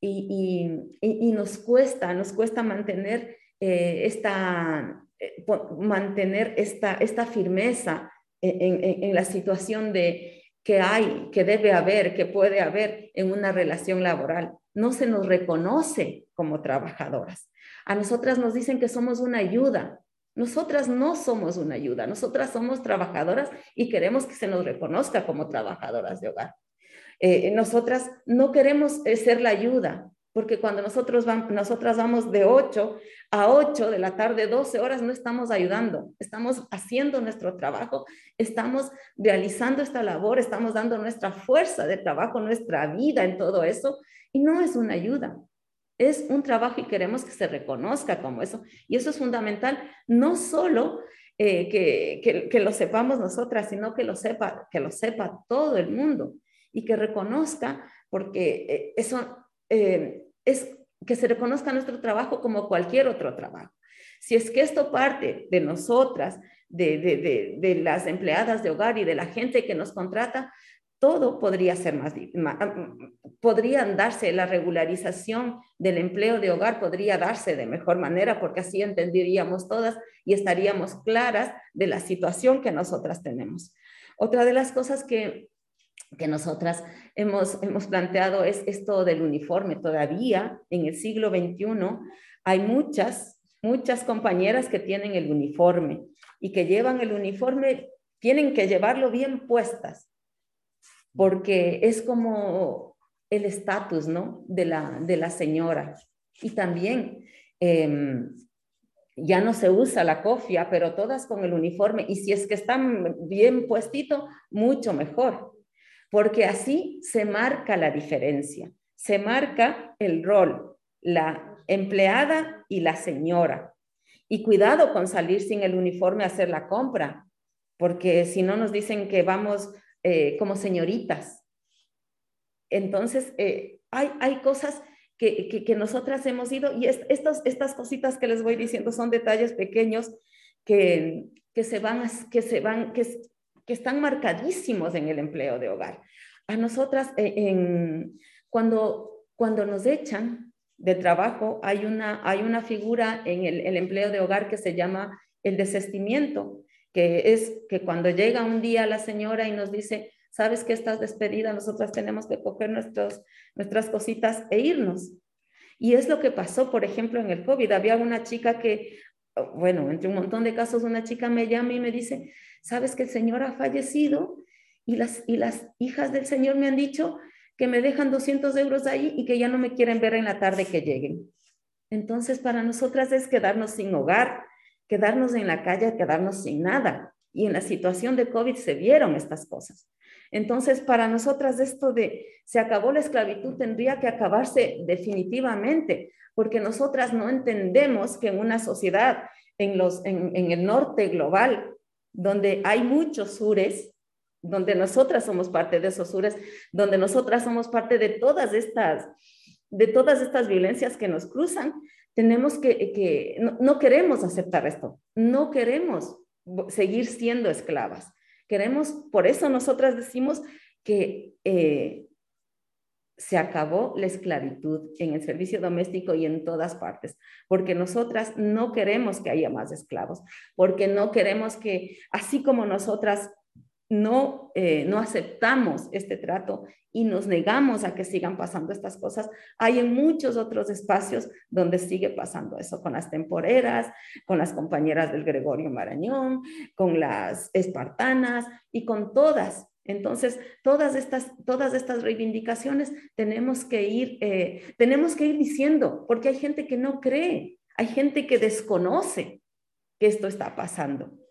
Y, y, nos cuesta, nos cuesta mantener eh, esta, eh, mantener esta, esta firmeza en, en, la situación de que hay, que debe haber, que puede haber en una relación laboral. No se nos reconoce como trabajadoras. A nosotras nos dicen que somos una ayuda, nosotras no somos una ayuda, nosotras somos trabajadoras y queremos que se nos reconozca como trabajadoras de hogar. Eh, nosotras no queremos eh, ser la ayuda, porque cuando nosotros vamos, nosotras vamos de 8 a 8 de la tarde, 12 horas, no estamos ayudando, estamos haciendo nuestro trabajo, estamos realizando esta labor, estamos dando nuestra fuerza de trabajo, nuestra vida en todo eso, y no es una ayuda. Es un trabajo y queremos que se reconozca como eso. Y eso es fundamental, no solo eh, que, que, lo sepamos nosotras, sino que lo, sepa, que lo sepa todo el mundo y que reconozca, porque eh, eso eh, es que se reconozca nuestro trabajo como cualquier otro trabajo. Si es que esto parte de nosotras, de, de, de, de, las empleadas de hogar y de la gente que nos contrata, todo podría ser más, podrían darse, la regularización del empleo de hogar podría darse de mejor manera porque así entenderíamos todas y estaríamos claras de la situación que nosotras tenemos. Otra de las cosas que, que nosotras hemos, hemos planteado es esto del uniforme. Todavía en el siglo XXI hay muchas, muchas compañeras que tienen el uniforme y que llevan el uniforme, tienen que llevarlo bien puestas porque es como el estatus, ¿no? De la, de la señora. Y también em, ya no se usa la cofia, pero todas con el uniforme. Y si es que están bien puestito, mucho mejor, porque así se marca la diferencia, se marca el rol, la empleada y la señora. Y cuidado con salir sin el uniforme a hacer la compra, porque si no nos dicen que vamos eh, como señoritas. Entonces, eh, hay, hay cosas que, que, nosotras hemos ido y estos, estas cositas que les voy diciendo son detalles pequeños que, que se van, que, se van que, que están marcadísimos en el empleo de hogar. A nosotras, eh, cuando, cuando nos echan de trabajo, hay una, hay una figura en el, el empleo de hogar que se llama el desestimiento, que es que cuando llega un día la señora y nos dice, sabes que estás despedida, nosotras tenemos que coger nuestros, nuestras cositas e irnos. Y es lo que pasó, por ejemplo, en el COVID. Había una chica que, bueno, entre un montón de casos, una chica me llama y me dice, sabes que el Señor ha fallecido y las, y las hijas del Señor me han dicho que me dejan 200 euros ahí y que ya no me quieren ver en la tarde que lleguen. Entonces, para nosotras es quedarnos sin hogar, quedarnos en la calle, quedarnos sin nada. Y en la situación de COVID se vieron estas cosas. Entonces, para nosotras esto de se acabó la esclavitud tendría que acabarse definitivamente, porque nosotras no entendemos que en una sociedad, en, los, en, el norte global, donde hay muchos sures, donde nosotras somos parte de esos sures, donde nosotras somos parte de todas estas, de todas estas violencias que nos cruzan, tenemos que, que no, no queremos aceptar esto, no queremos seguir siendo esclavas. Queremos, por eso nosotras decimos que eh, se acabó la esclavitud en el servicio doméstico y en todas partes, porque nosotras no queremos que haya más esclavos, porque no queremos que, así como nosotras no, eh, no aceptamos este trato y nos negamos a que sigan pasando estas cosas, hay en muchos otros espacios donde sigue pasando eso, con las temporeras, con las compañeras del Gregorio Marañón, con las espartanas y con todas. Entonces, todas estas, todas estas reivindicaciones tenemos que, ir, eh, tenemos que ir diciendo, porque hay gente que no cree, hay gente que desconoce que esto está pasando.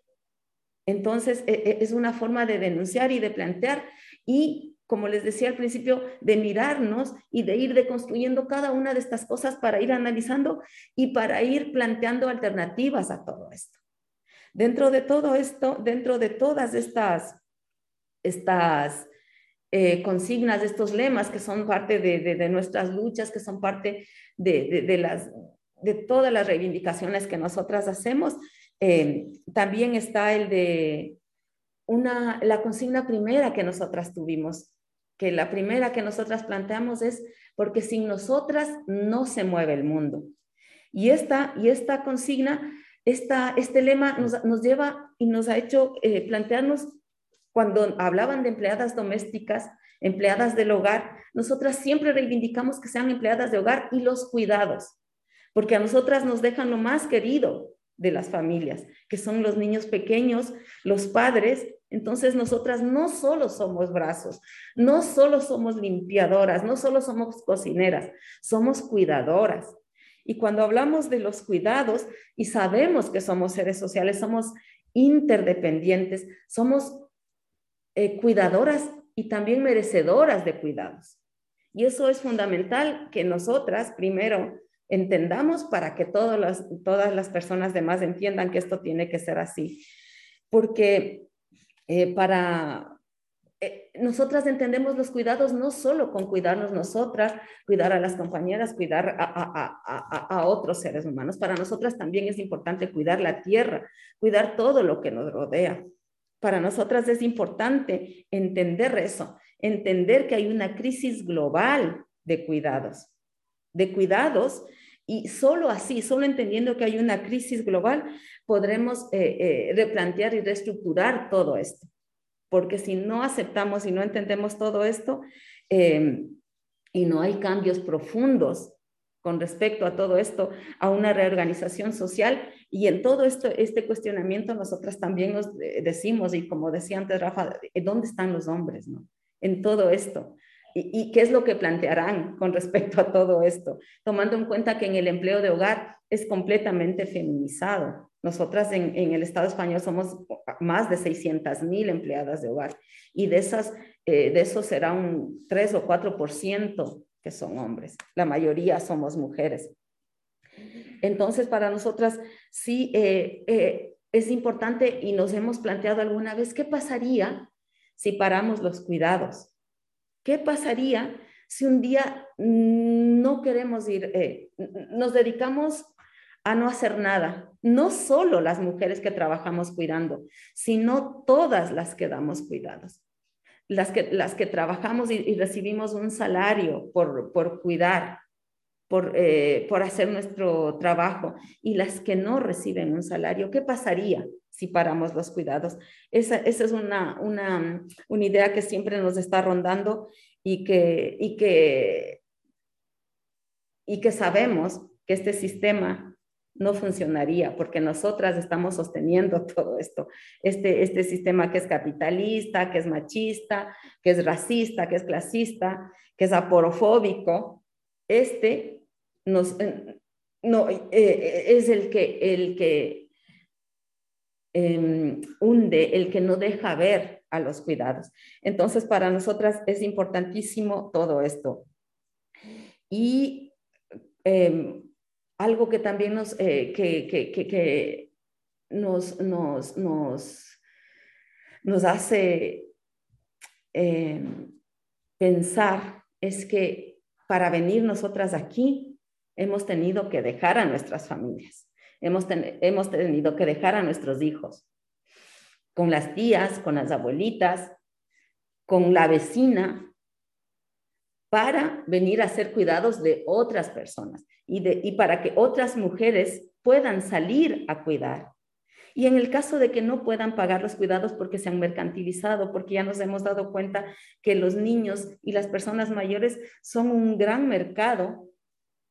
Entonces, e, e, es una forma de denunciar y de plantear y, como les decía al principio, de mirarnos y de ir deconstruyendo cada una de estas cosas para ir analizando y para ir planteando alternativas a todo esto. Dentro de todo esto, dentro de todas estas, estas eh, consignas, de estos lemas que son parte de, nuestras luchas, que son parte de, las, de todas las reivindicaciones que nosotras hacemos, eh, también está el de una, la consigna primera que nosotras tuvimos, que la primera que nosotras planteamos es porque sin nosotras no se mueve el mundo. Y esta, y esta consigna, esta, este lema nos, nos, lleva y nos ha hecho eh, plantearnos cuando hablaban de empleadas domésticas, empleadas del hogar, nosotras siempre reivindicamos que sean empleadas de hogar y los cuidados, porque a nosotras nos dejan lo más querido, de las familias, que son los niños pequeños, los padres. Entonces nosotras no solo somos brazos, no solo somos limpiadoras, no solo somos cocineras, somos cuidadoras. Y cuando hablamos de los cuidados y sabemos que somos seres sociales, somos interdependientes, somos eh, cuidadoras y también merecedoras de cuidados. Y eso es fundamental que nosotras, primero, entendamos para que todas las, todas las personas demás entiendan que esto tiene que ser así. Porque eh, para eh, nosotras entendemos los cuidados no solo con cuidarnos nosotras, cuidar a las compañeras, cuidar a, a, a, a, otros seres humanos. Para nosotras también es importante cuidar la tierra, cuidar todo lo que nos rodea. Para nosotras es importante entender eso, entender que hay una crisis global de cuidados, de cuidados y solo así, solo entendiendo que hay una crisis global, podremos eh, eh, replantear y reestructurar todo esto. Porque si no aceptamos y no entendemos todo esto em, y no hay cambios profundos con respecto a todo esto, a una reorganización social. Y en todo esto, este cuestionamiento, nosotras también nos eh, decimos, y como decía antes Rafa, ¿dónde están los hombres? No? En todo esto. ¿Y, qué es lo que plantearán con respecto a todo esto? Tomando en cuenta que en el empleo de hogar es completamente feminizado. Nosotras en, el Estado español somos más de 600 mil empleadas de hogar y de, esas, eh, de esos será un 3 o 4% que son hombres. La mayoría somos mujeres. Entonces, para nosotras sí eh, eh, es importante y nos hemos planteado alguna vez qué pasaría si paramos los cuidados ¿Qué pasaría si un día no queremos ir, eh, nos dedicamos a no hacer nada? No solo las mujeres que trabajamos cuidando, sino todas las que damos cuidados. las que, las que trabajamos y, recibimos un salario por, por cuidar, por, eh, por hacer nuestro trabajo, y las que no reciben un salario, ¿qué pasaría si paramos los cuidados? Esa, esa es una, una, una idea que siempre nos está rondando y que, y que, y que sabemos que este sistema no funcionaría porque nosotras estamos sosteniendo (laughs) todo esto. Este, este sistema que es capitalista, que es machista, que es racista, que es clasista, que es aporofóbico, este nos, eh, no, eh, eh, es el que, el que em, hunde, el que no deja ver a los cuidados. Entonces, para nosotras es importantísimo todo esto. Y em, algo que también nos, eh, que, que, que, nos, nos, nos, nos, hace eh, pensar es que para venir nosotras aquí hemos tenido que dejar a nuestras familias, hemos, hemos tenido que dejar a nuestros hijos, con las tías, con las abuelitas, con la vecina, para venir a ser cuidados de otras personas y, de, y para que otras mujeres puedan salir a cuidar. Y en el caso de que no puedan pagar los cuidados porque se han mercantilizado, porque ya nos hemos dado cuenta que los niños y las personas mayores son un gran mercado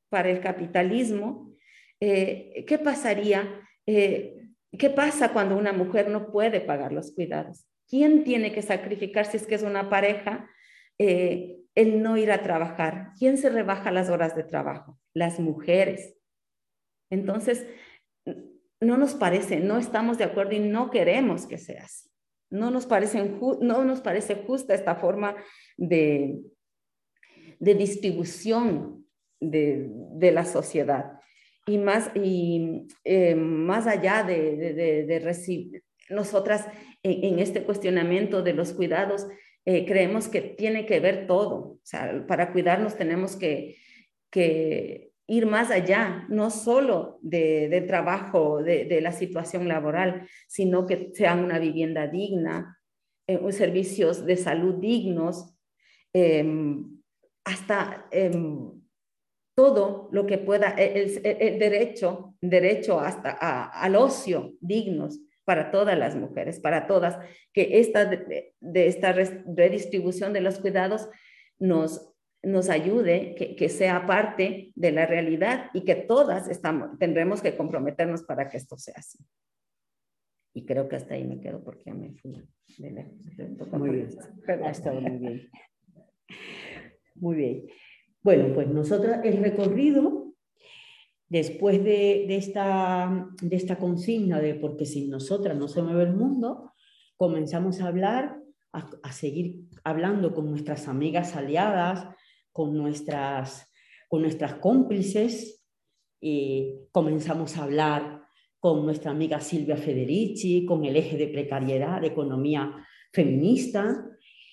para el capitalismo, eh, ¿qué pasaría? Eh, ¿Qué pasa cuando una mujer no puede pagar los cuidados? ¿Quién tiene que sacrificar si es que es una pareja? Eh, el no ir a trabajar. ¿Quién se rebaja las horas de trabajo? Las mujeres. Entonces, no nos parece, no estamos de acuerdo y no queremos que sea así. No nos parece, no nos parece justa esta forma de, de distribución de, de, la sociedad. Y más, y, eh, más allá de, de recibir, nosotras en, este cuestionamiento de los cuidados, eh, creemos que tiene que ver todo. O sea, para cuidarnos tenemos que, que ir más allá, no solo de, de trabajo, de, de, la situación laboral, sino que sean una vivienda digna, eh, servicios de salud dignos, eh, hasta em, todo lo que pueda, el, el, derecho, derecho hasta al ocio dignos para todas las mujeres, para todas, que esta, de, esta redistribución de los cuidados nos, nos ayude, que, que, sea parte de la realidad y que todas estamos, tendremos que comprometernos para que esto sea así. Y creo que hasta ahí me quedo porque ya me fui de Muy bien, ha estado muy bien. Muy bien. Bueno, pues nosotros el recorrido después de, esta, de esta consigna de porque sin nosotras no se mueve el mundo, comenzamos a hablar, a, seguir hablando con nuestras amigas aliadas, con nuestras, con nuestras cómplices, y comenzamos a hablar con nuestra amiga Silvia Federici, con el eje de precariedad, de economía feminista,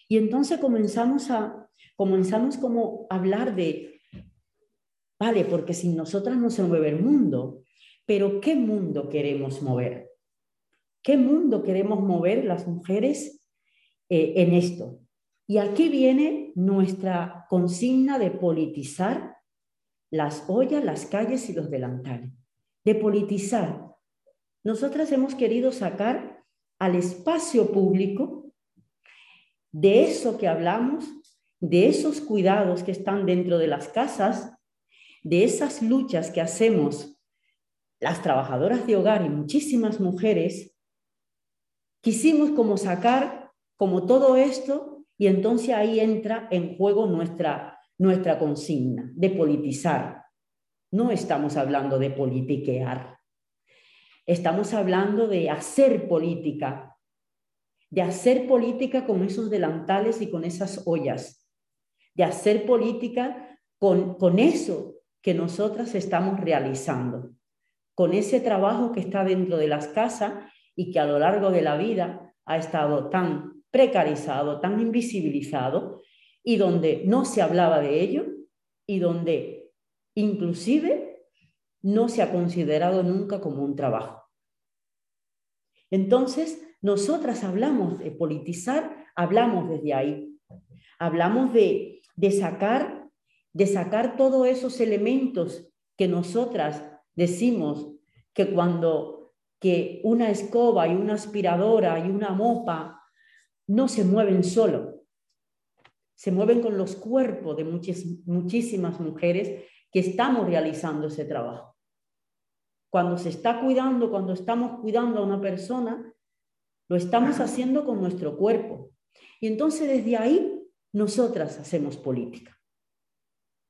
y entonces comenzamos a comenzamos como hablar de Vale, porque sin nosotras no se mueve el mundo. Pero ¿qué mundo queremos mover? ¿Qué mundo queremos mover las mujeres eh, en esto? Y aquí viene nuestra consigna de politizar las ollas, las calles y los delantales. De politizar. Nosotras hemos querido sacar al espacio público de eso que hablamos, de esos cuidados que están dentro de las casas, de esas luchas que hacemos las trabajadoras de hogar y muchísimas mujeres, quisimos como sacar como todo esto y entonces ahí entra en juego nuestra, nuestra consigna de politizar. No estamos hablando de politiquear, estamos hablando de hacer política, de hacer política con esos delantales y con esas ollas, de hacer política con, con eso que nosotras estamos realizando, con ese trabajo que está dentro de las casas y que a lo largo de la vida ha estado tan precarizado, tan invisibilizado y donde no se hablaba de ello y donde inclusive no se ha considerado nunca como un trabajo. Entonces, nosotras hablamos de politizar, hablamos desde ahí. Hablamos de, de sacar, de sacar todos esos elementos que nosotras decimos que cuando que una escoba y una aspiradora y una mopa no se mueven solo, se mueven con los cuerpos de muchas, muchísimas mujeres que estamos realizando ese trabajo. Cuando se está cuidando, cuando estamos cuidando a una persona, lo estamos haciendo con nuestro cuerpo. Y entonces desde ahí nosotras hacemos política.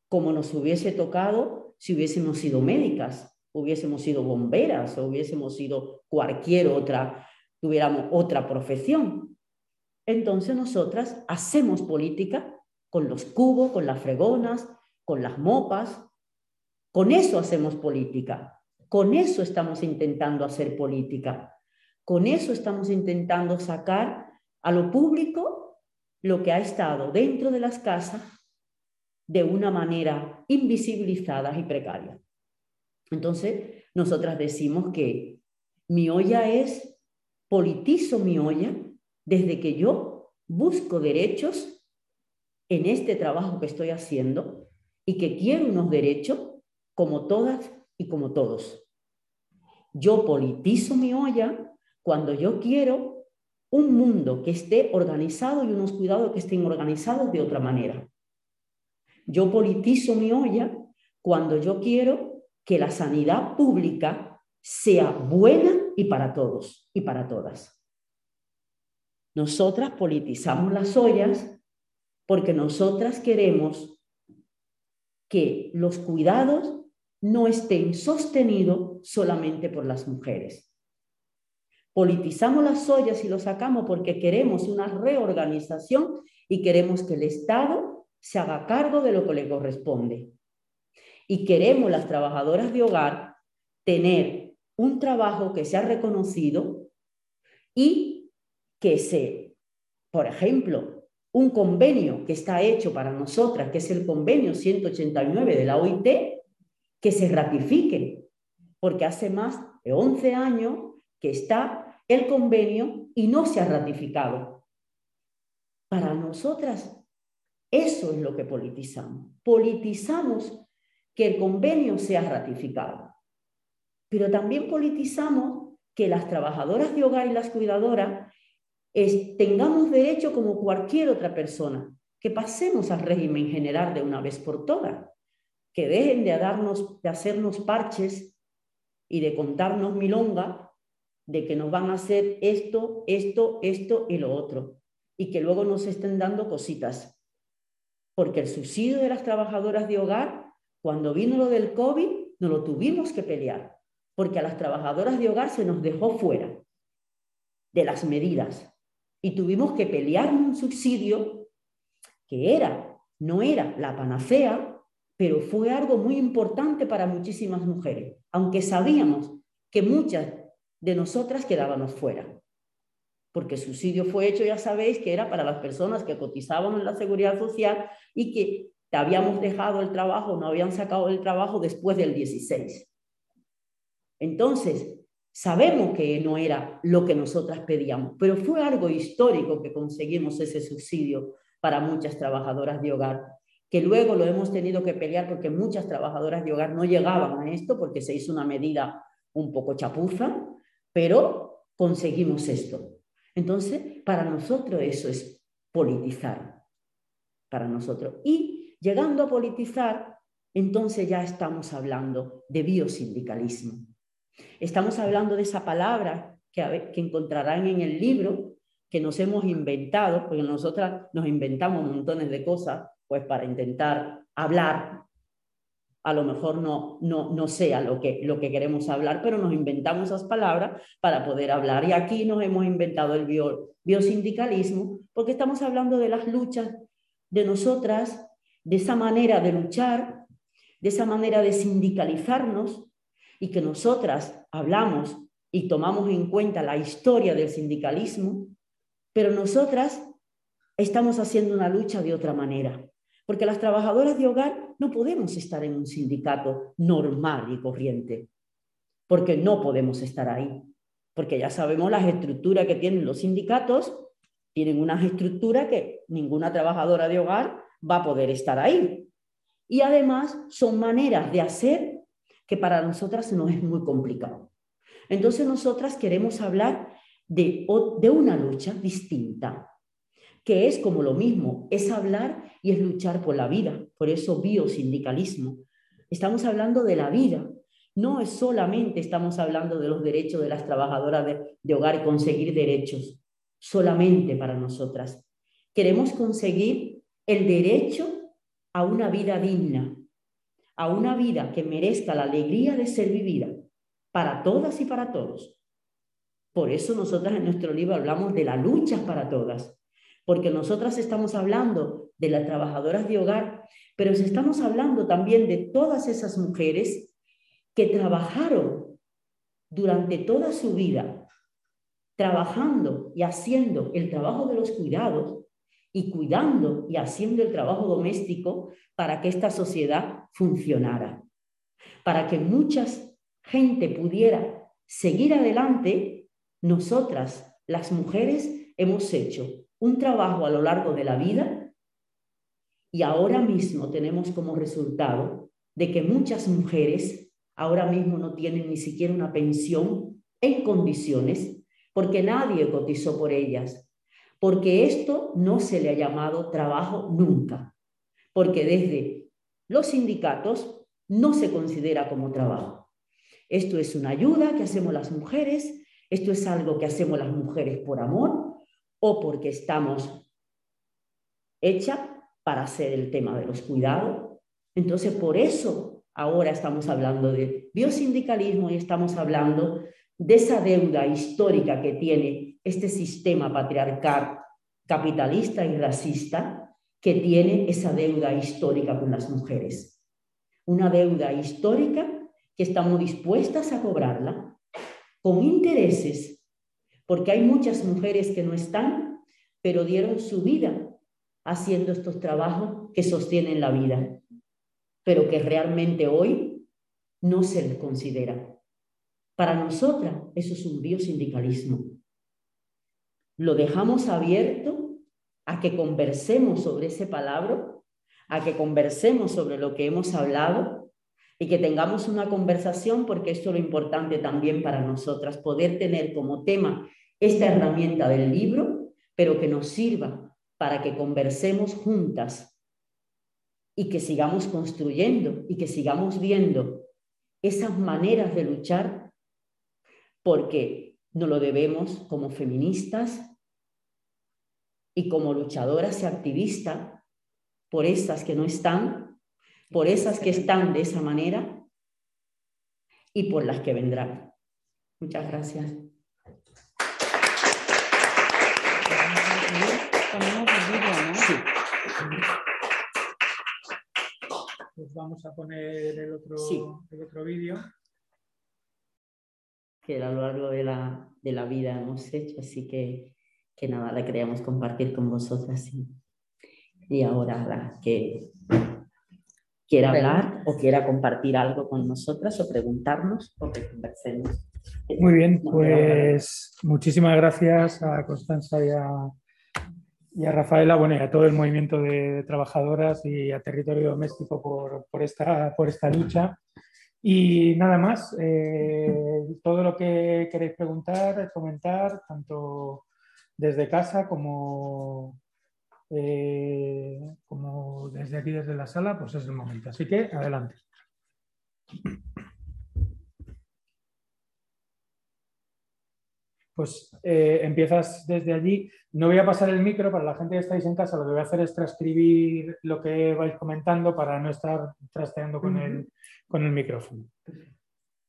Como nos hubiese tocado si hubiésemos sido médicas, hubiésemos sido bomberas o hubiésemos sido cualquier otra, tuviéramos otra profesión. Entonces nosotras hacemos política con los cubos, con las fregonas, con las mopas. Con eso hacemos política. Con eso estamos intentando hacer política. Con eso estamos intentando sacar a lo público lo que ha estado dentro de las casas de una manera invisibilizada y precaria. Entonces, nosotras decimos que mi olla es, politizo mi olla desde que yo busco derechos en este trabajo que estoy haciendo y que quiero unos derechos como todas y como todos. Yo politizo mi olla cuando yo quiero un mundo que esté organizado y unos cuidados que estén organizados de otra manera. Yo politizo mi olla cuando yo quiero que la sanidad pública sea buena y para todos y para todas. Nosotras politizamos las ollas porque nosotras queremos que los cuidados no estén sostenidos solamente por las mujeres Politizamos las ollas y lo sacamos porque queremos una reorganización y queremos que el Estado se haga cargo de lo que le corresponde. Y queremos las trabajadoras de hogar tener un trabajo que sea reconocido y que se, por ejemplo, un convenio que está hecho para nosotras, que es el convenio 189 de la OIT, que se ratifique, porque hace más de 11 años que está el convenio y no se ha ratificado. Para nosotras, eso es lo que politizamos. Politizamos que el convenio sea ratificado, pero también politizamos que las trabajadoras de hogar y las cuidadoras tengamos derecho como cualquier otra persona, que pasemos al régimen general de una vez por todas, que dejen de, darnos, de hacernos parches y de contarnos milonga de que nos van a hacer esto, esto, esto y lo otro, y que luego nos estén dando cositas. Porque el subsidio de las trabajadoras de hogar, cuando vino lo del COVID, no lo tuvimos que pelear, porque a las trabajadoras de hogar se nos dejó fuera de las medidas y tuvimos que pelear un subsidio que era, no era la panacea, pero fue algo muy importante para muchísimas mujeres, aunque sabíamos que muchas de nosotras quedábamos fuera. Porque el subsidio fue hecho, ya sabéis, que era para las personas que cotizábamos en la seguridad social y que habíamos dejado el trabajo, no habían sacado el trabajo después del 16. Entonces, sabemos que no era lo que nosotras pedíamos, pero fue algo histórico que conseguimos ese subsidio para muchas trabajadoras de hogar, que luego lo hemos tenido que pelear porque muchas trabajadoras de hogar no llegaban a esto porque se hizo una medida un poco chapuza pero conseguimos esto. Entonces, para nosotros eso es politizar, para nosotros. Y llegando a politizar, entonces ya estamos hablando de biosindicalismo. Estamos hablando de esa palabra que, que encontrarán en el libro que nos hemos inventado, porque nosotras nos inventamos montones de cosas, pues para intentar hablar a lo mejor no, no, no sea lo que, lo que queremos hablar, pero nos inventamos esas palabras para poder hablar. Y aquí nos hemos inventado el biosindicalismo, porque estamos hablando de las luchas de nosotras, de esa manera de luchar, de esa manera de sindicalizarnos, y que nosotras hablamos y tomamos en cuenta la historia del sindicalismo, pero nosotras estamos haciendo una lucha de otra manera. Porque las trabajadoras de hogar no podemos estar en un sindicato normal y corriente, porque no podemos estar ahí, porque ya sabemos las estructuras que tienen los sindicatos, tienen unas estructuras que ninguna trabajadora de hogar va a poder estar ahí. Y además son maneras de hacer que para nosotras no es muy complicado. Entonces nosotras queremos hablar de, de una lucha distinta, que es como lo mismo, es hablar y es luchar por la vida, por eso biosindicalismo. Estamos hablando de la vida, no es solamente estamos hablando de los derechos de las trabajadoras de, de hogar y conseguir derechos, solamente para nosotras. Queremos conseguir el derecho a una vida digna, a una vida que merezca la alegría de ser vivida para todas y para todos. Por eso nosotras en nuestro libro hablamos de la lucha para todas, porque nosotras estamos hablando de las trabajadoras de hogar, pero estamos hablando también de todas esas mujeres que trabajaron durante toda su vida, trabajando y haciendo el trabajo de los cuidados y cuidando y haciendo el trabajo doméstico para que esta sociedad funcionara, para que mucha gente pudiera seguir adelante, nosotras, las mujeres, hemos hecho un trabajo a lo largo de la vida y ahora mismo tenemos como resultado de que muchas mujeres ahora mismo no tienen ni siquiera una pensión en condiciones porque nadie cotizó por ellas, porque esto no se le ha llamado trabajo nunca, porque desde los sindicatos no se considera como trabajo. Esto es una ayuda que hacemos las mujeres, esto es algo que hacemos las mujeres por amor o porque estamos hechas para hacer el tema de los cuidados. Entonces, por eso ahora estamos hablando de biosindicalismo y estamos hablando de esa deuda histórica que tiene este sistema patriarcal, capitalista y racista que tiene esa deuda histórica con las mujeres. Una deuda histórica que estamos dispuestas a cobrarla con intereses, porque hay muchas mujeres que no están, pero dieron su vida haciendo estos trabajos que sostienen la vida, pero que realmente hoy no se les considera. Para nosotras eso es un biosindicalismo. Lo dejamos abierto a que conversemos sobre ese palabra, a que conversemos sobre lo que hemos hablado y que tengamos una conversación porque esto es lo importante también para nosotras, poder tener como tema esta herramienta del libro, pero que nos sirva para que conversemos juntas y que sigamos construyendo y que sigamos viendo esas maneras de luchar porque no lo debemos como feministas y como luchadoras y activistas por esas que no están, por esas que están de esa manera y por las que vendrán. Muchas gracias. Pues vamos a poner el otro, el otro vídeo que a lo largo de la, de la vida hemos hecho, así que, que nada, la queríamos compartir con vosotras. Y, y ahora la que quiera hablar o quiera compartir algo con nosotras o preguntarnos o que conversemos. Muy bien, pues muchísimas gracias a Constanza y a, y a Rafaela, bueno, y a todo el movimiento de trabajadoras y a Territorio Doméstico por, por, esta, por esta lucha. Y nada más, eh, todo lo que queréis preguntar, comentar, tanto desde casa como, eh, como desde aquí, desde la sala, pues es el momento. Así que adelante. pues eh, empiezas desde allí. No voy a pasar el micro para la gente que estáis en casa, lo que voy a hacer es transcribir lo que vais comentando para no estar trasteando con, el, con el micrófono.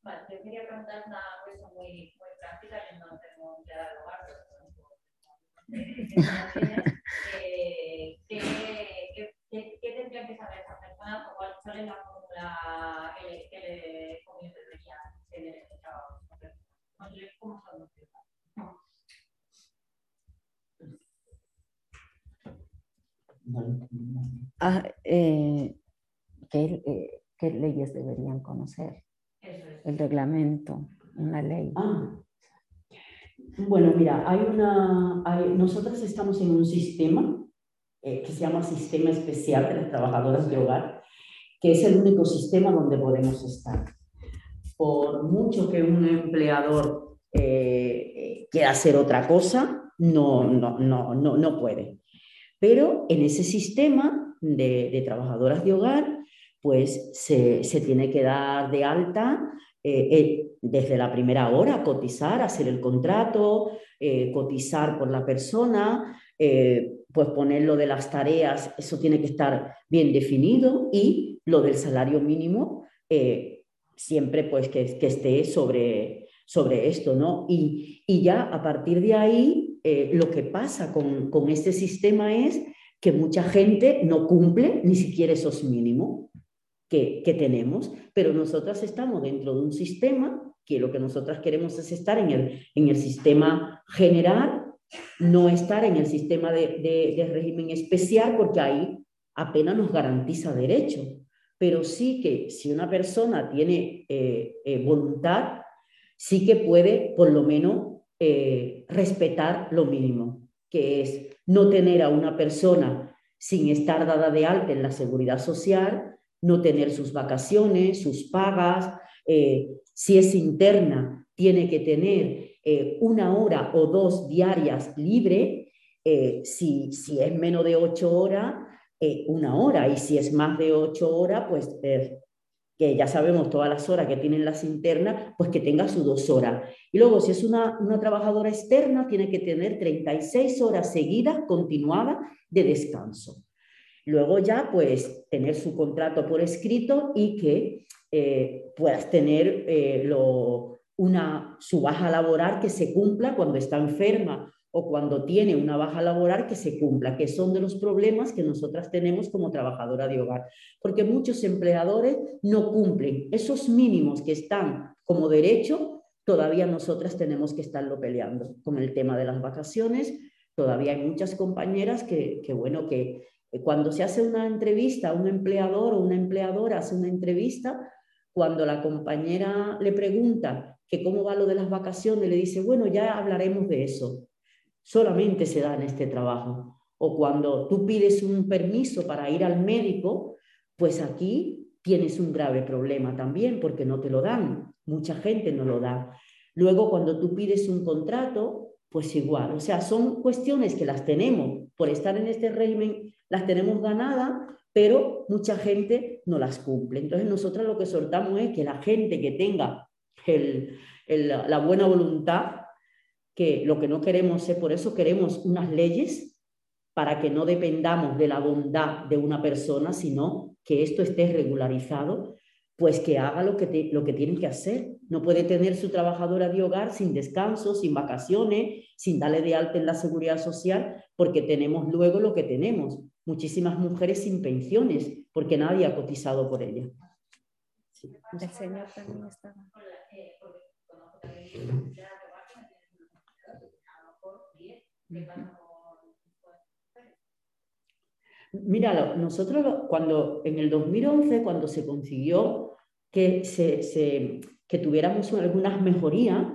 Vale, yo quería preguntar una cosa muy, muy práctica, que no tengo que dar lugar, eh, ¿qué, qué, qué, qué tendría que saber esa persona o cuál, es la fórmula que, que le convendría tener este trabajo? ¿Cómo son los Ah, eh, eh, ¿qué, leyes deberían conocer? El reglamento, una ley. Ah, Bueno, mira, hay una, hay, nosotros estamos en un sistema eh, que se llama Sistema Especial de Trabajadoras de Hogar, que es el único sistema donde podemos estar. Por mucho que un empleador eh, quiera hacer otra cosa, no, no, no, no, no puede. Pero en ese sistema de, de trabajadoras de hogar, pues se, se, tiene que dar de alta eh, eh, desde la primera hora, cotizar, hacer el contrato, eh, cotizar por la persona, pues poner lo de las tareas, eso tiene que estar bien definido y lo del salario mínimo, siempre pues que, que esté sobre, sobre esto, ¿no? Y, y, ya a partir de ahí, lo que pasa con, con, este sistema es que mucha gente no cumple ni siquiera esos mínimos que, que, tenemos, pero nosotras estamos dentro de un sistema que lo que nosotras queremos es estar en el, en el sistema general, no estar en el sistema de, de, de régimen especial, porque ahí apenas nos garantiza derecho. Pero sí que si una persona tiene eh, eh, voluntad, sí que puede por lo menos eh, respetar lo mínimo, que es no tener a una persona sin estar dada de alta en la seguridad social, no tener sus vacaciones, sus pagas, eh, si es interna, tiene que tener eh, una hora o dos diarias libre, eh, si, si, es menos de ocho horas, una hora, y si es más de ocho horas, pues que ya sabemos todas las horas que tienen las internas, pues que tenga sus dos horas. Y luego, si es una, una trabajadora externa, tiene que tener 36 horas seguidas, continuadas, de descanso. Luego ya, pues, tener su contrato por escrito y que eh, puedas tener eh, lo, una, su baja laboral que se cumpla cuando está enferma o cuando tiene una baja laboral que se cumpla, que son de los problemas que nosotras tenemos como trabajadora de hogar, porque muchos empleadores no cumplen. Esos mínimos que están como derecho, todavía nosotras tenemos que estarlo peleando con el tema de las vacaciones, todavía hay muchas compañeras que, que bueno, que cuando se hace una entrevista, un empleador o una empleadora hace una entrevista, cuando la compañera le pregunta que cómo va lo de las vacaciones, le dice, bueno, ya hablaremos de eso. Solamente se da en este trabajo. O cuando tú pides un permiso para ir al médico, pues aquí tienes un grave problema también porque no te lo dan. Mucha gente no lo da. Luego, cuando tú pides un contrato, pues igual. O sea, son cuestiones que las tenemos por estar en este régimen, las tenemos ganadas pero mucha gente no las cumple. Entonces nosotros lo que soltamos es que la gente que tenga el, el, la buena voluntad, que lo que no queremos es, por eso queremos unas leyes para que no dependamos de la bondad de una persona, sino que esto esté regularizado, pues que haga lo que, te, lo que tiene que hacer. No puede tener su trabajadora de hogar sin descanso, sin vacaciones, sin darle de alta en la seguridad social, porque tenemos luego lo que tenemos muchísimas mujeres sin pensiones porque nadie ha cotizado por ella. Sí. El señor también estaba. Nosotros cuando en el 2011, cuando se consiguió que, se, se, que tuviéramos algunas mejorías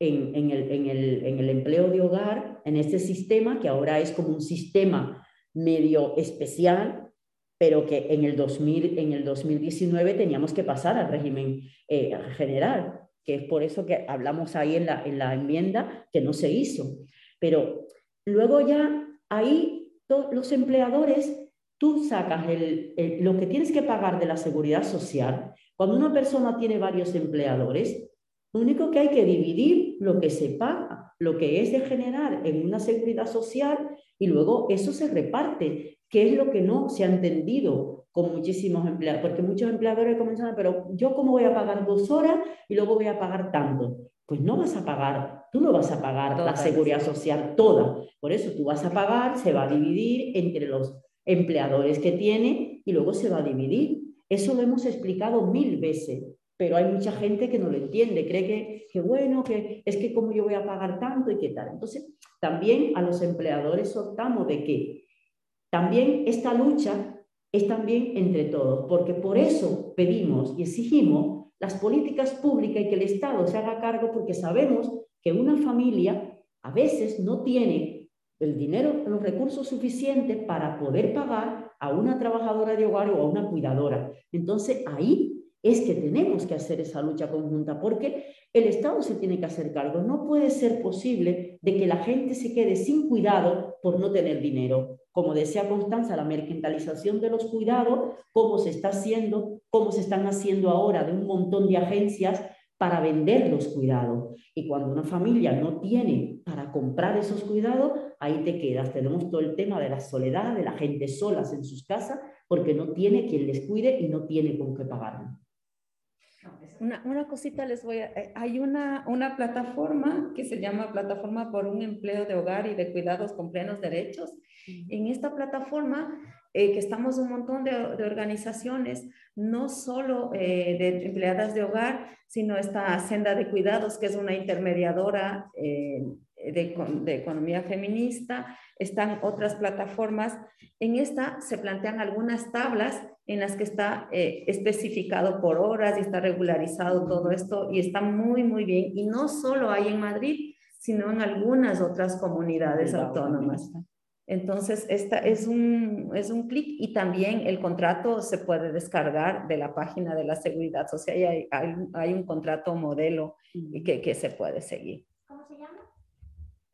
en, en, el, en, el, en el empleo de hogar, en este sistema, que ahora es como un sistema medio especial, pero que en el, 2000, en el 2019 teníamos que pasar al régimen eh, general, que es por eso que hablamos ahí en la, en la enmienda que no se hizo. Pero luego ya ahí los empleadores, tú sacas el, lo que tienes que pagar de la seguridad social. Cuando una persona tiene varios empleadores, lo único que hay que dividir lo que se paga, lo que es de generar en una seguridad social y luego eso se reparte, que es lo que no se ha entendido con muchísimos empleados, porque muchos empleadores comienzan, pero yo cómo voy a pagar dos horas y luego voy a pagar tanto. Pues no vas a pagar, tú no vas a pagar toda la seguridad social toda. Por eso tú vas a pagar, se va a dividir entre los empleadores que tiene y luego se va a dividir. Eso lo hemos explicado mil veces pero hay mucha gente que no lo entiende, cree que, que, bueno, que es que cómo yo voy a pagar tanto y qué tal. Entonces, también a los empleadores optamos de que también esta lucha es también entre todos, porque por eso pedimos y exigimos las políticas públicas y que el Estado se haga cargo, porque sabemos que una familia a veces no tiene el dinero, los recursos suficientes para poder pagar a una trabajadora de hogar o a una cuidadora. Entonces ahí es que tenemos que hacer esa lucha conjunta porque el Estado se tiene que hacer cargo. No puede ser posible de que la gente se quede sin cuidado por no tener dinero. Como decía Constanza, la mercantilización de los cuidados, cómo se está haciendo, cómo se están haciendo ahora de un montón de agencias para vender los cuidados. Y cuando una familia no tiene para comprar esos cuidados, ahí te quedas. Tenemos todo el tema de la soledad, de la gente solas en sus casas, porque no tiene quien les cuide y no tiene con qué pagarlo. Una, una, cosita les voy a... Eh, hay una, una plataforma que se llama Plataforma por un Empleo de Hogar y de Cuidados con Plenos Derechos. En esta plataforma, eh, que estamos un montón de, de organizaciones, no solo eh, de empleadas de hogar, sino esta Senda de Cuidados, que es una intermediadora de, de economía feminista, están otras plataformas. En esta se plantean algunas tablas en las que está eh, especificado por horas y está regularizado todo esto y está muy, muy bien. Y no solo hay en Madrid, sino en algunas otras comunidades autónomas. Entonces, esta es un, es un clic y también el contrato se puede descargar de la página de la Seguridad Social hay, hay, hay un contrato modelo que, que se puede seguir. ¿Cómo se llama?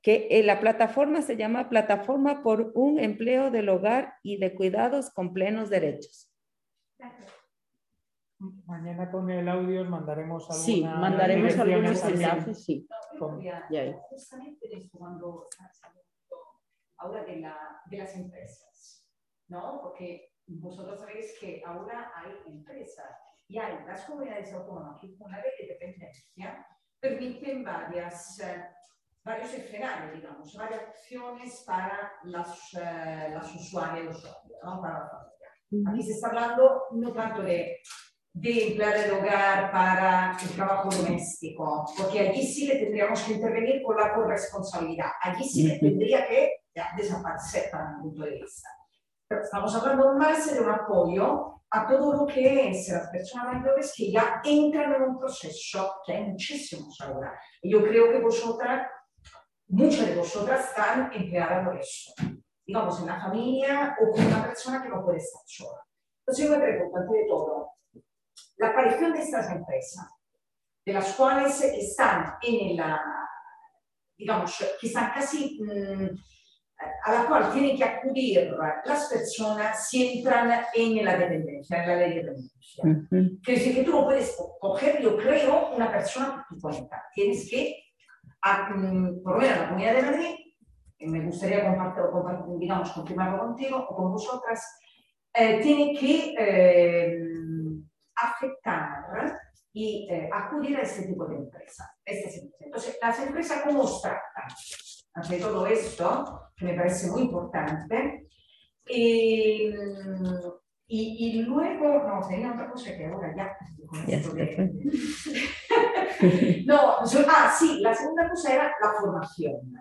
Que eh, la plataforma se llama Plataforma por un Empleo del Hogar y de Cuidados con Plenos Derechos. Mañana con el audio os mandaremos alguna Sí, mandaremos algunos enlaces, sí. Con-. Justamente de esto cuando estás hablando ahora de, la, de las empresas, ¿no? Porque vosotros sabéis que ahora hay empresas y hay las comunidades autónomas que con la ley de dependencia permiten varias, eh, varios escenarios, digamos, varias opciones para las, eh, las usuarias, usuarios, ¿no? Para. Aquí se está hablando no tanto de, de emplear el hogar para el trabajo doméstico, porque allí sí le tendríamos que intervenir por la corresponsabilidad. Allí sí le tendría que ya, desaparecer para mi punto de vista. Pero estamos hablando más de un apoyo a todo lo que es las personas mayores que ya entran en un proceso que hay muchísimos ahora. Y yo creo que vosotras, muchas de vosotras están empleadas por eso digamos, en la familia o con una persona que no puede estar sola. Entonces yo me pregunto, ante todo, la aparición de estas empresas, de las cuales están en la, digamos, que están casi, mmm, a la cual tienen que acudir las personas si entran en la dependencia, en la ley de dependencia. Ujú. Quiere decir que tú no puedes coger, yo creo, una persona por tu cuenta. Tienes que, a, mm, por lo menos en la Comunidad de Madrid, me gustaría compartir, compartir, digamos, confirmarlo contigo o con vosotras, eh, tiene que eh, aceptar y eh, acudir a este tipo de empresa. Empresas. Entonces, las empresas, ¿cómo os tratan? Ante todo esto, que me parece muy importante. Y, y, y luego, no, tenía otra cosa que ahora ya. de- (laughs) no, so- ah, sí, la segunda cosa era la formación.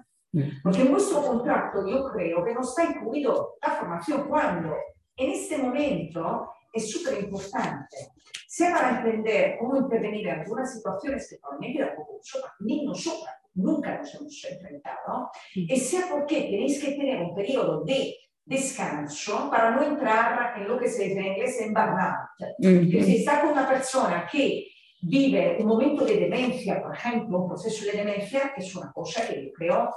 Porque en vuestro contrato yo creo que no está incluido la formación cuando en este momento es súper importante, sea para entender cómo intervenir en algunas situaciones que probablemente tampoco nosotros, ni nosotras nunca nos hemos enfrentado, y sea porque tenéis que tener un periodo de descanso para no entrar en lo que se dice en inglés en burnout. Que si está con una persona que vive un momento de demencia, por ejemplo, un proceso de demencia, es una cosa que yo creo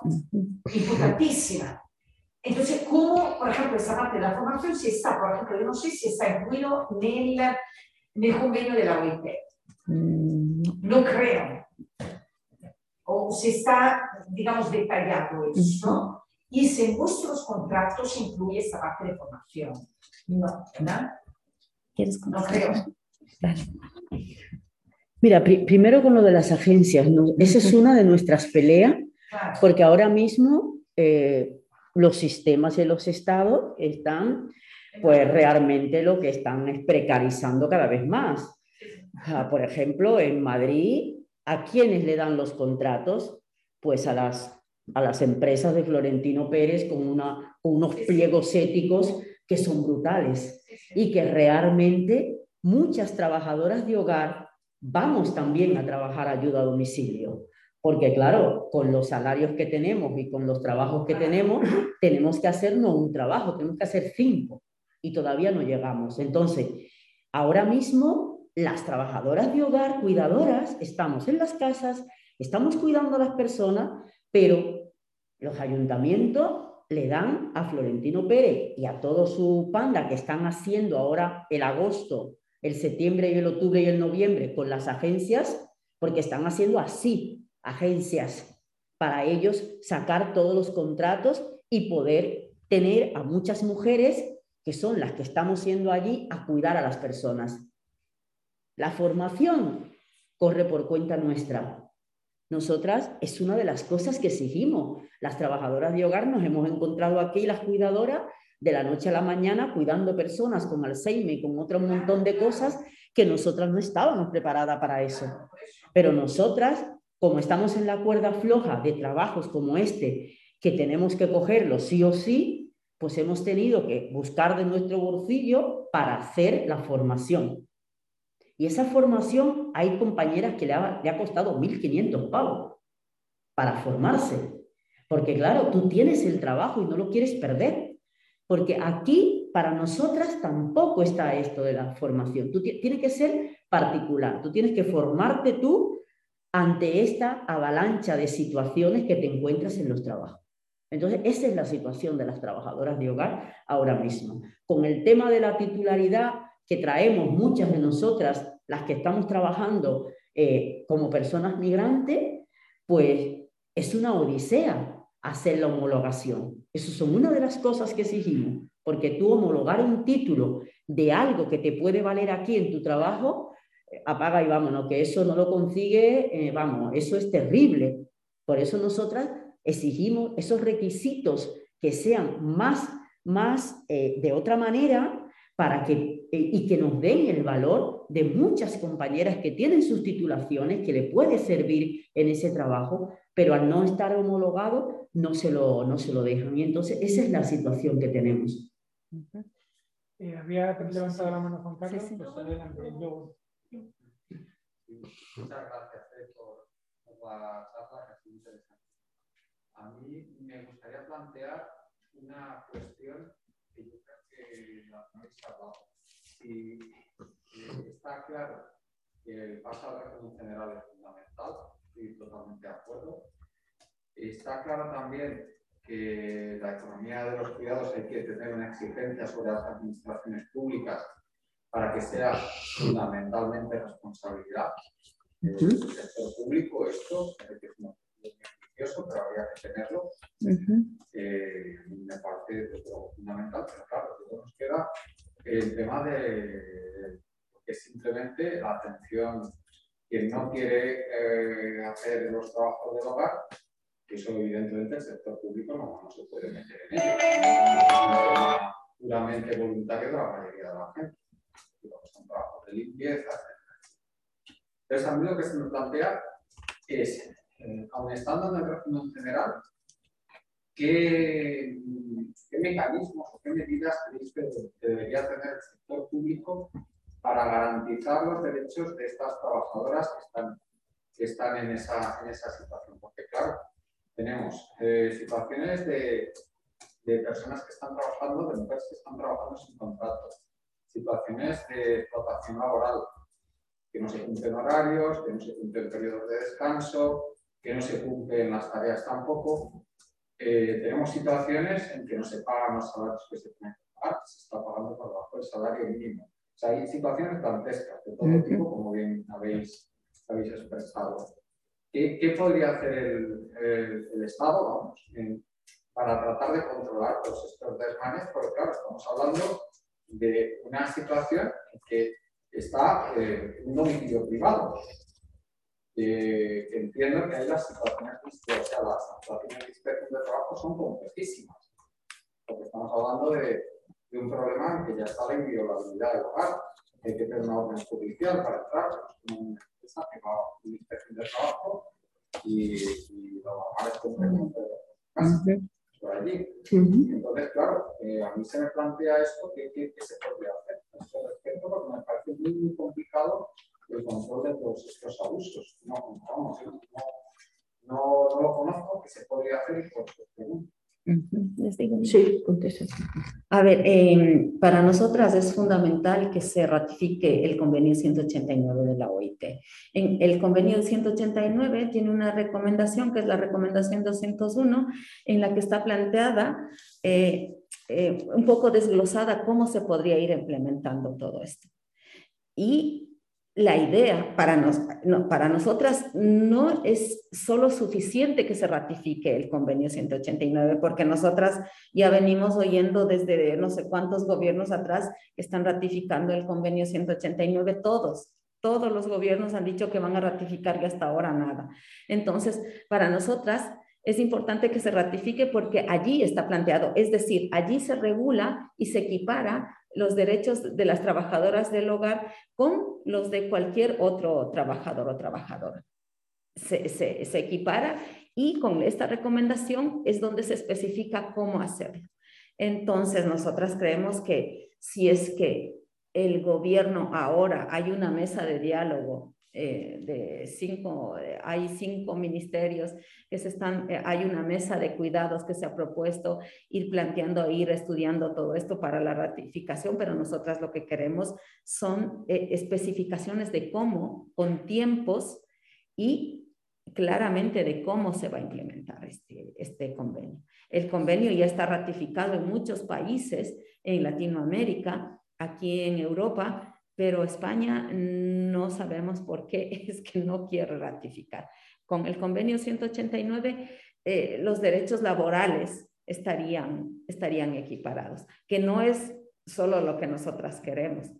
importantísima. Entonces, ¿cómo, por ejemplo, esta parte de la formación, si está, por ejemplo, yo no sé si está incluido nel, nel convenio de la OIT? Mm, No creo. O si está, digamos, detallado esto, y si en vuestros contratos incluye esta parte de formación. No, ¿verdad? ¿Quieres No creo. Mira, pri- primero con lo de las agencias, ¿no? esa es una de nuestras peleas, porque ahora mismo eh, los sistemas de los estados están, pues realmente lo que están es precarizando cada vez más. Por ejemplo, en Madrid, ¿a quiénes le dan los contratos? Pues a las, a las empresas de Florentino Pérez con, una, con unos pliegos éticos que son brutales y que realmente muchas trabajadoras de hogar vamos también a trabajar ayuda a domicilio, Porque claro, con los salarios que tenemos y con los trabajos que tenemos, tenemos que hacer no un trabajo, tenemos que hacer cinco y todavía no llegamos. Entonces, ahora mismo las trabajadoras de hogar, cuidadoras, estamos en las casas, estamos cuidando a las personas, pero los ayuntamientos le dan a Florentino Pérez y a todo su panda que están haciendo ahora el agosto, el septiembre y el octubre y el noviembre con las agencias, porque están haciendo así agencias para ellos sacar todos los contratos y poder tener a muchas mujeres que son las que estamos siendo allí a cuidar a las personas. La formación corre por cuenta nuestra. Nosotras es una de las cosas que exigimos. Las trabajadoras de hogar nos hemos encontrado aquí, las cuidadoras, de la noche a la mañana, cuidando personas con Alzheimer y con otro montón de cosas que nosotras no estábamos preparadas para eso. Pero nosotras, como estamos en la cuerda floja de trabajos como este, que tenemos que cogerlo sí o sí, pues hemos tenido que buscar de nuestro bolsillo para hacer la formación. Y esa formación hay compañeras que le ha, le ha costado 1.500 pavos para formarse. Porque claro, tú tienes el trabajo y no lo quieres perder. Porque aquí, para nosotras, tampoco está esto de la formación. Tú tiene que ser particular. Tú tienes que formarte tú ante esta avalancha de situaciones que te encuentras en los trabajos. Entonces, esa es la situación de las trabajadoras de hogar ahora mismo. Con el tema de la titularidad, que traemos muchas de nosotras, las que estamos trabajando eh, como personas migrantes, pues es una odisea hacer la homologación. Eso son una de las cosas que exigimos, porque tú homologar un título de algo que te puede valer aquí en tu trabajo, eh, apaga y vámonos, que eso no lo consigue, eh, vamos, eso es terrible. Por eso nosotras exigimos esos requisitos que sean más, más de otra manera para que, eh, y que nos den el valor de muchas compañeras que tienen sus titulaciones, que le puede servir en ese trabajo, pero al no estar homologado no se lo, no se lo dejan. Y entonces esa es la situación que tenemos. Eh, había levantado la mano Juan Carlos, pues adelante. Muchas gracias eh, por, por la charla, que ha sido interesante. A mí me gustaría plantear una cuestión que yo creo que la habéis hablado. Y eh, está claro que el paso al régimen general es fundamental, estoy totalmente de acuerdo. Está claro también que la economía de los cuidados hay que tener una exigencia sobre las administraciones públicas para que sea fundamentalmente responsabilidad del sector público. Esto que es pero habría que tenerlo. Eh, me parece fundamental, pero claro, luego nos queda el tema de que simplemente la atención, quien no quiere eh, hacer los trabajos del hogar, eso evidentemente el sector público no, se puede meter en ello. Puramente voluntario de la mayoría de la gente. Son trabajos de limpieza, etc. Entonces, a mí lo que se me plantea es eh, aun estando en el régimen general, ¿qué, qué mecanismos o qué medidas creéis que, debería tener el sector público para garantizar los derechos de estas trabajadoras que están, que están en, esa, en esa situación? Porque, claro, tenemos eh, situaciones de, de personas que están trabajando, de mujeres que están trabajando sin contrato, situaciones de explotación laboral, que no se cumplen horarios, que no se cumplen periodos de descanso, que no se cumplen las tareas tampoco. Eh, tenemos situaciones en que no se pagan los salarios que se tienen que pagar, se está pagando por debajo del salario mínimo. O sea, hay situaciones dantescas de todo tipo, como bien habéis, habéis expresado. ¿Qué, ¿Qué, podría hacer el, Estado para tratar de controlar todos estos desmanes? Porque, claro, estamos hablando de una situación en que está eh, un domicilio privado que entiendo que hay las situaciones de, o sea, las situaciones de inspección de trabajo son complejísimas, porque estamos hablando de, un problema en que ya está la inviolabilidad del hogar, hay que tener una orden judicial para entrar, es una empresa que va a una inspección de trabajo y, y lo normal es que por allí. Entonces, claro, eh, a mí se me plantea esto, ¿qué, qué, qué se podría hacer? Esto respecto, porque me parece muy, muy complicado el control de todos estos abusos. No, vamos, no, no, no lo conozco, ¿qué se podría hacer? Pues, pregunto. Les digo. Sí, contesta. A ver, eh, para nosotras es fundamental que se ratifique el convenio 189 de la OIT. En el convenio 189 tiene una recomendación, que es la recomendación 201, en la que está planteada, eh, eh, un poco desglosada, cómo se podría ir implementando todo esto. Y la idea para, nos, para nosotras no es solo suficiente que se ratifique el convenio 189, porque nosotras ya venimos oyendo desde no sé cuántos gobiernos atrás que están ratificando el convenio 189, todos, todos los gobiernos han dicho que van a ratificar y hasta ahora nada. Entonces, para nosotras es importante que se ratifique porque allí está planteado, es decir, allí se regula y se equipara los derechos de las trabajadoras del hogar con los de cualquier otro trabajador o trabajadora. Se, equipara y con esta recomendación es donde se especifica cómo hacerlo. Entonces, nosotras creemos que si es que el gobierno ahora hay una mesa de diálogo eh, de cinco, eh, hay cinco ministerios que se están, eh, hay una mesa de cuidados que se ha propuesto ir planteando, ir estudiando todo esto para la ratificación, pero nosotras lo que queremos son especificaciones de cómo, con tiempos y claramente de cómo se va a implementar este, este convenio. El convenio ya está ratificado en muchos países en Latinoamérica, aquí en Europa, pero España no sabemos por qué (laughs) es que no quiere ratificar. Con el convenio 189, eh, los derechos laborales estarían, estarían equiparados, que no es solo lo que nosotras queremos.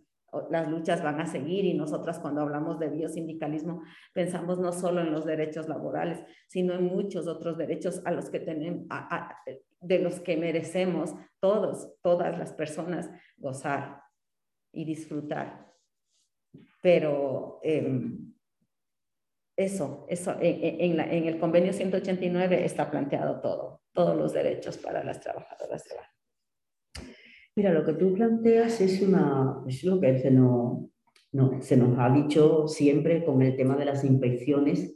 Las luchas van a seguir y nosotras cuando hablamos de biosindicalismo pensamos no solo en los derechos laborales, sino en muchos otros derechos a los que tenemos, de los que merecemos todos, todas las personas gozar y disfrutar. Pero em, eso, eso en, en, el convenio 189 está planteado todo, todos los derechos para las trabajadoras de hogar. Mira, lo que tú planteas es, una, es lo que se nos, no, se nos ha dicho siempre con el tema de las inspecciones.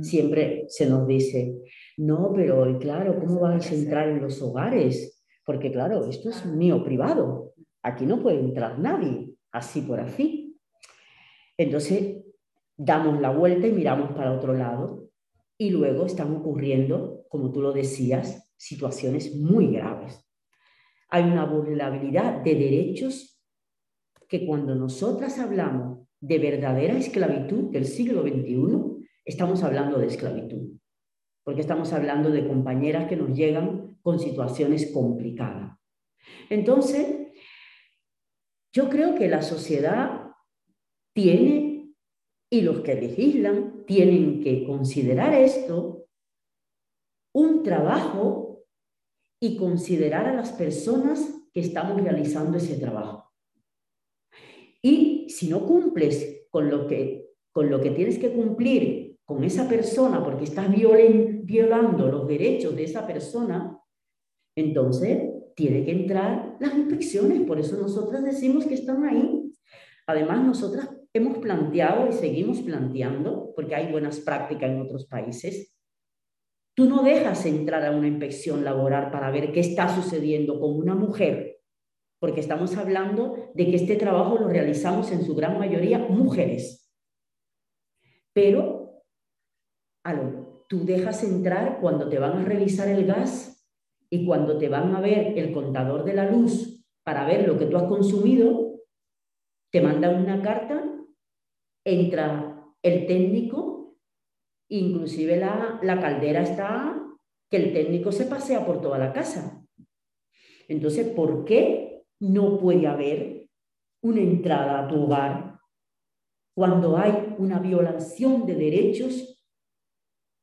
Siempre se nos dice, no, pero claro, ¿cómo vais a entrar en los hogares? Porque claro, esto es mío privado. Aquí no puede entrar nadie, así por así. Entonces, damos la vuelta y miramos para otro lado y luego están ocurriendo, como tú lo decías, situaciones muy graves. Hay una vulnerabilidad de derechos que cuando nosotras hablamos de verdadera esclavitud del siglo XXI, estamos hablando de esclavitud, porque estamos hablando de compañeras que nos llegan con situaciones complicadas. Entonces, yo creo que la sociedad tiene, y los que legislan, tienen que considerar esto un trabajo y considerar a las personas que estamos realizando ese trabajo. Y si no cumples con lo que, con lo que tienes que cumplir con esa persona porque estás violando los derechos de esa persona, entonces tiene que entrar las inspecciones. Por eso nosotras decimos que están ahí. Además, nosotras hemos planteado y seguimos planteando, porque hay buenas prácticas en otros países, tú no dejas entrar a una inspección laboral para ver qué está sucediendo con una mujer, porque estamos hablando de que este trabajo lo realizamos en su gran mayoría mujeres. Pero tú dejas entrar cuando te van a revisar el gas y cuando te van a ver el contador de la luz para ver lo que tú has consumido, te mandan una carta entra el técnico, inclusive la, caldera está que el técnico se pasea por toda la casa. Entonces, ¿por qué no puede haber una entrada a tu hogar cuando hay una violación de derechos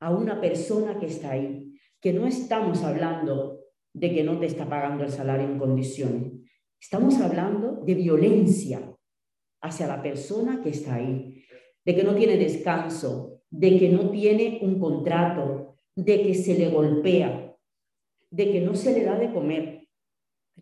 a una persona que está ahí? Que no estamos hablando de que no te está pagando el salario en condiciones. Estamos hablando de violencia hacia la persona que está ahí, de que no tiene descanso, de que no tiene un contrato, de que se le golpea, de que no se le da de comer.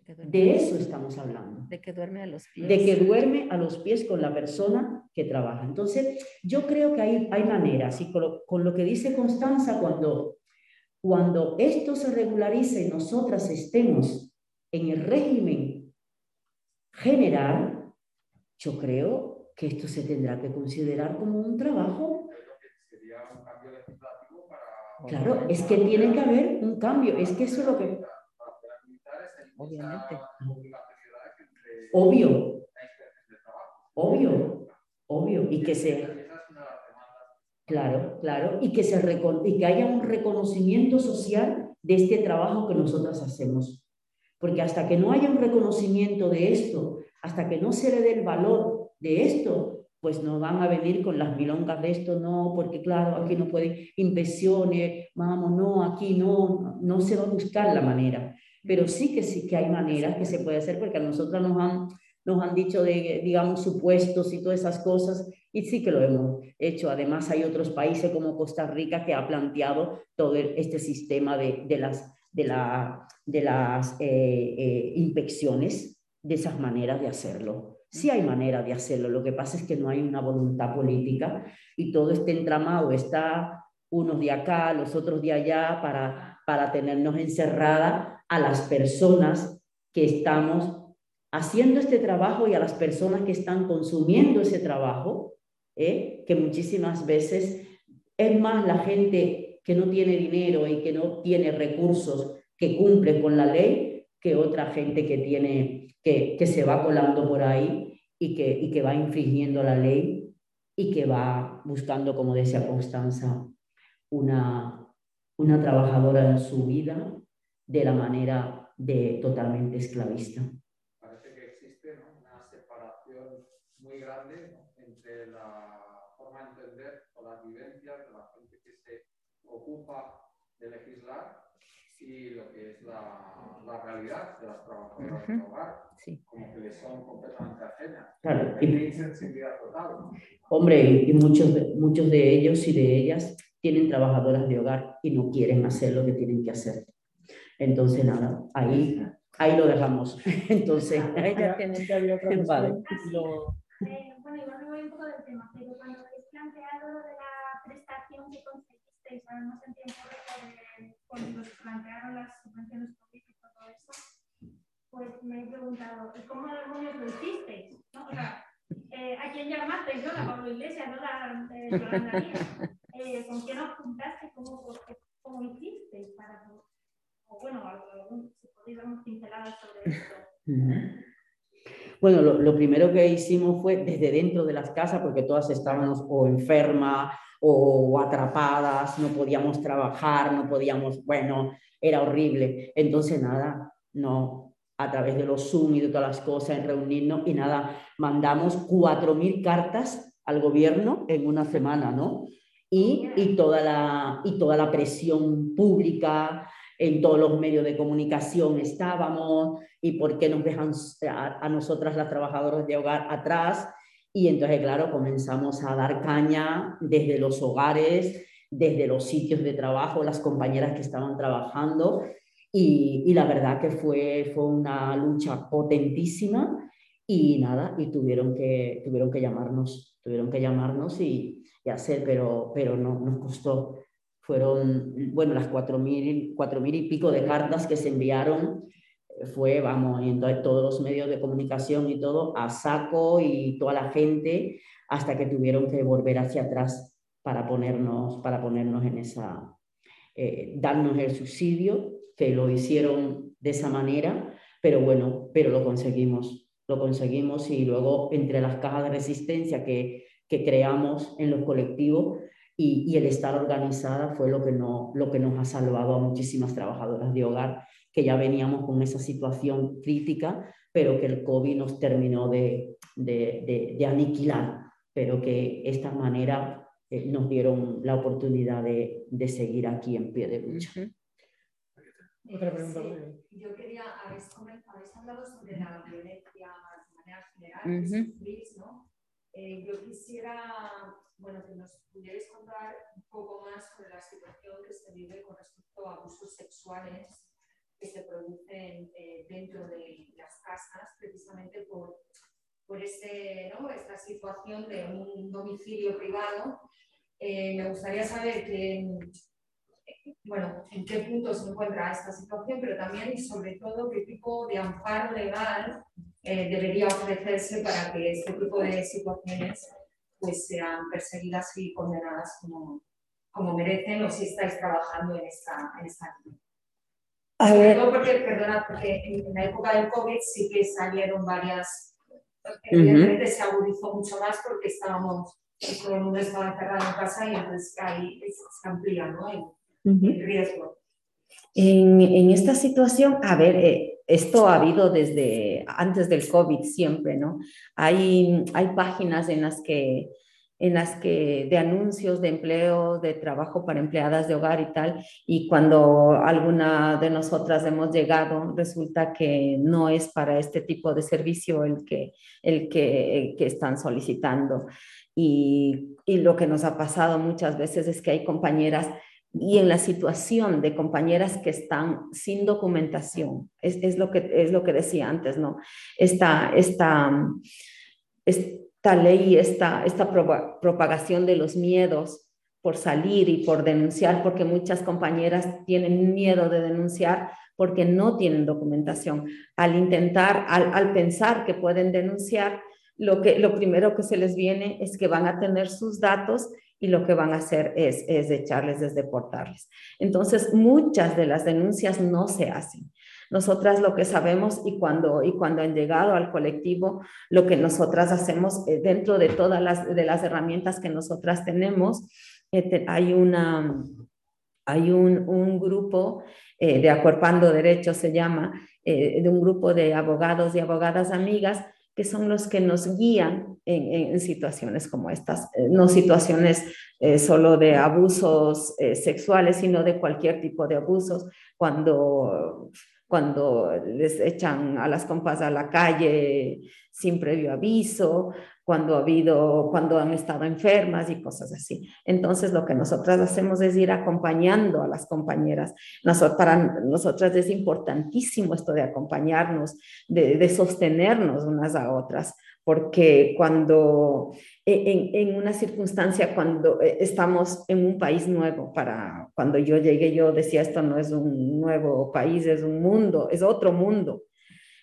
De eso estamos hablando. de que duerme a los pies. De que duerme a los pies con la persona que trabaja. Entonces, yo creo que hay, hay maneras, y con lo, con lo que dice Constanza, cuando, cuando esto se regularice y nosotras estemos en el régimen general, yo creo que esto se tendrá que considerar como un trabajo. Sería un cambio legislativo para... Claro, es que tiene que haber un cambio, es que eso es lo que... Obviamente. Obvio, obvio, obvio, y que se... Esa es una de las demandas. Claro, claro, y que, se y que haya un reconocimiento social de este trabajo que nosotras hacemos. Porque hasta que no haya un reconocimiento de esto, hasta que no se le dé el valor de esto, pues nos van a venir con las milongas de esto, no, porque claro, aquí no pueden inversiones, vamos, no, aquí no, no se va a buscar la manera. Pero sí que sí que hay maneras que se puede hacer, porque a nosotras nos han, nos han dicho de, digamos, supuestos y todas esas cosas, y sí que lo hemos hecho. Además, hay otros países como Costa Rica que ha planteado todo este sistema de, de las, de la, de las eh, eh, inspecciones, de esas maneras de hacerlo. Sí hay manera de hacerlo, lo que pasa es que no hay una voluntad política y todo este entramado está unos de acá, los otros de allá, para, para tenernos encerrada a las personas que estamos haciendo este trabajo y a las personas que están consumiendo ese trabajo, ¿eh? que muchísimas veces es más la gente que no tiene dinero y que no tiene recursos que cumple con la ley que otra gente que tiene que, que se va colando por ahí y que, y que va infringiendo la ley y que va buscando, como decía Constanza, una, una trabajadora en su vida de la manera de totalmente esclavista. Parece que existe ¿no? una separación muy grande ¿no? entre la forma de entender o las vivencias de la gente que se ocupa de legislar y lo que es la, la realidad de las trabajadoras del hogar, Sí. como que les son completamente ajenas. Claro, Hay insensibilidad total. ¿no? Hombre, y muchos de, muchos de ellos y de ellas tienen trabajadoras de hogar y no quieren hacer lo que tienen que hacer. Entonces, nada, ahí, ahí lo dejamos. (laughs) Entonces, Ella tiene- Ya había otra cuestión (laughs) Vale. lo- Eh, bueno, igual me voy un poco del tema, pero cuando habéis planteado la prestación que conseguisteis, además en tiempo de- cuando os plantearon las subvenciones COVID y todo eso, pues me he preguntado, ¿y cómo demonios lo hicisteis? ¿No? O sea, eh, ¿a quién llamasteis? ¿no? La Pablo Iglesias, no la eh, ¿Con quién os juntaste? ¿Cómo, cómo, hicisteis para...? O bueno, algún- si podéis dar pinceladas sobre esto. Bueno, lo, primero que hicimos fue desde dentro de las casas, porque todas estábamos o enfermas o atrapadas, no podíamos trabajar, no podíamos, bueno, era horrible. Entonces, nada, no, a través de los Zoom y de todas las cosas, en reunirnos y nada, mandamos 4.000 cartas al gobierno en una semana, ¿no? Y, y, toda la, y toda la presión pública, en todos los medios de comunicación estábamos, y por qué nos dejan a, nosotras las trabajadoras de hogar atrás. Y entonces, claro, comenzamos a dar caña desde los hogares, desde los sitios de trabajo, las compañeras que estaban trabajando. Y, y la verdad que fue, fue una lucha potentísima y nada, y tuvieron que, tuvieron que llamarnos, tuvieron que llamarnos y, y hacer, pero, pero no, nos costó. Fueron, bueno, las cuatro mil, cuatro mil y pico de cartas que se enviaron fue, vamos, y entonces todos los medios de comunicación y todo a saco y toda la gente hasta que tuvieron que volver hacia atrás para ponernos, para ponernos en esa, eh, darnos el subsidio, que lo hicieron de esa manera, pero bueno, pero lo conseguimos, lo conseguimos y luego entre las cajas de resistencia que, que creamos en los colectivos y, y, el estar organizada fue lo que, no, lo que nos ha salvado a muchísimas trabajadoras de hogar que ya veníamos con esa situación crítica, pero que el COVID nos terminó de, de, de, de aniquilar, pero que esta manera eh, nos dieron la oportunidad de, de, seguir aquí en pie de lucha. Uh -huh. Otra pregunta. Sí, yo quería, habéis, habéis, hablado sobre la violencia de manera general, uh -huh. sufrís, ¿no? Eh, yo quisiera, bueno, que nos pudierais contar un poco más sobre la situación que se vive con respecto a abusos sexuales que se producen eh, dentro de las casas, precisamente por, por este, ¿no? esta situación de un domicilio privado. Eh, me gustaría saber que, bueno, en qué punto se encuentra esta situación, pero también y sobre todo qué tipo de amparo legal eh, debería ofrecerse para que este tipo de situaciones pues, sean perseguidas y condenadas como, como merecen o si estáis trabajando en esta, en esta línea. A ver. porque, perdona, porque en, la época del COVID sí que salieron varias, evidentemente se agudizó mucho más porque estábamos, todo el mundo estaba encerrado en casa y entonces ahí se amplía ¿no? el, riesgo. En, en, esta situación, a ver, eh, esto ha habido desde antes del COVID siempre, ¿no? Hay, hay páginas en las que en las que de anuncios de empleo, de trabajo para empleadas de hogar y tal, y cuando alguna de nosotras hemos llegado, resulta que no es para este tipo de servicio el que, el que, que están solicitando. Y, y lo que nos ha pasado muchas veces es que hay compañeras y en la situación de compañeras que están sin documentación, es, es, lo, que, es lo que decía antes, ¿no? Esta, esta, esta ley, esta, esta propagación de los miedos por salir y por denunciar, porque muchas compañeras tienen miedo de denunciar porque no tienen documentación. Al intentar, al, al pensar que pueden denunciar, lo, que, lo primero que se les viene es que van a tener sus datos y lo que van a hacer es, es echarles, es deportarles. Entonces, muchas de las denuncias no se hacen. Nosotras lo que sabemos y cuando, y cuando han llegado al colectivo, lo que nosotras hacemos eh, dentro de todas las, de las herramientas que nosotras tenemos, eh, hay, una, hay un, un grupo eh, de Acuerpando Derechos, se llama, de un grupo de abogados y abogadas amigas que son los que nos guían en, situaciones como estas, eh, no situaciones eh, solo de abusos eh, sexuales, sino de cualquier tipo de abusos, cuando, cuando les echan a las compas a la calle sin previo aviso, cuando ha habido, cuando han estado enfermas y cosas así. Entonces, lo que nosotras hacemos es ir acompañando a las compañeras. para nosotras es importantísimo esto de acompañarnos, de, sostenernos unas a otras, porque cuando en, en, una circunstancia, cuando eh, estamos en un país nuevo, para cuando yo llegué, yo decía, esto no es un nuevo país, es un mundo, es otro mundo.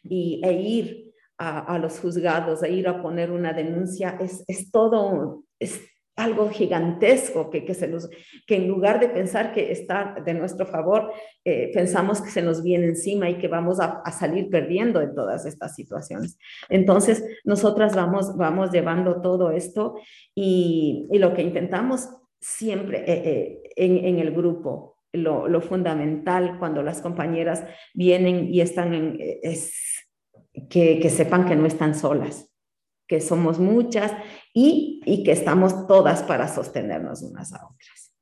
Y, e ir a, los juzgados, a ir a poner una denuncia, es, es todo, es algo gigantesco que, que, se nos, que en lugar de pensar que está de nuestro favor, eh, pensamos que se nos viene encima y que vamos a, salir perdiendo en todas estas situaciones. Entonces, nosotras vamos, vamos llevando todo esto y, y lo que intentamos siempre eh, eh, en, en, el grupo, lo, lo, fundamental cuando las compañeras vienen y están en... Es, que, sepan que no están solas, que somos muchas y, y que estamos todas para sostenernos unas a otras.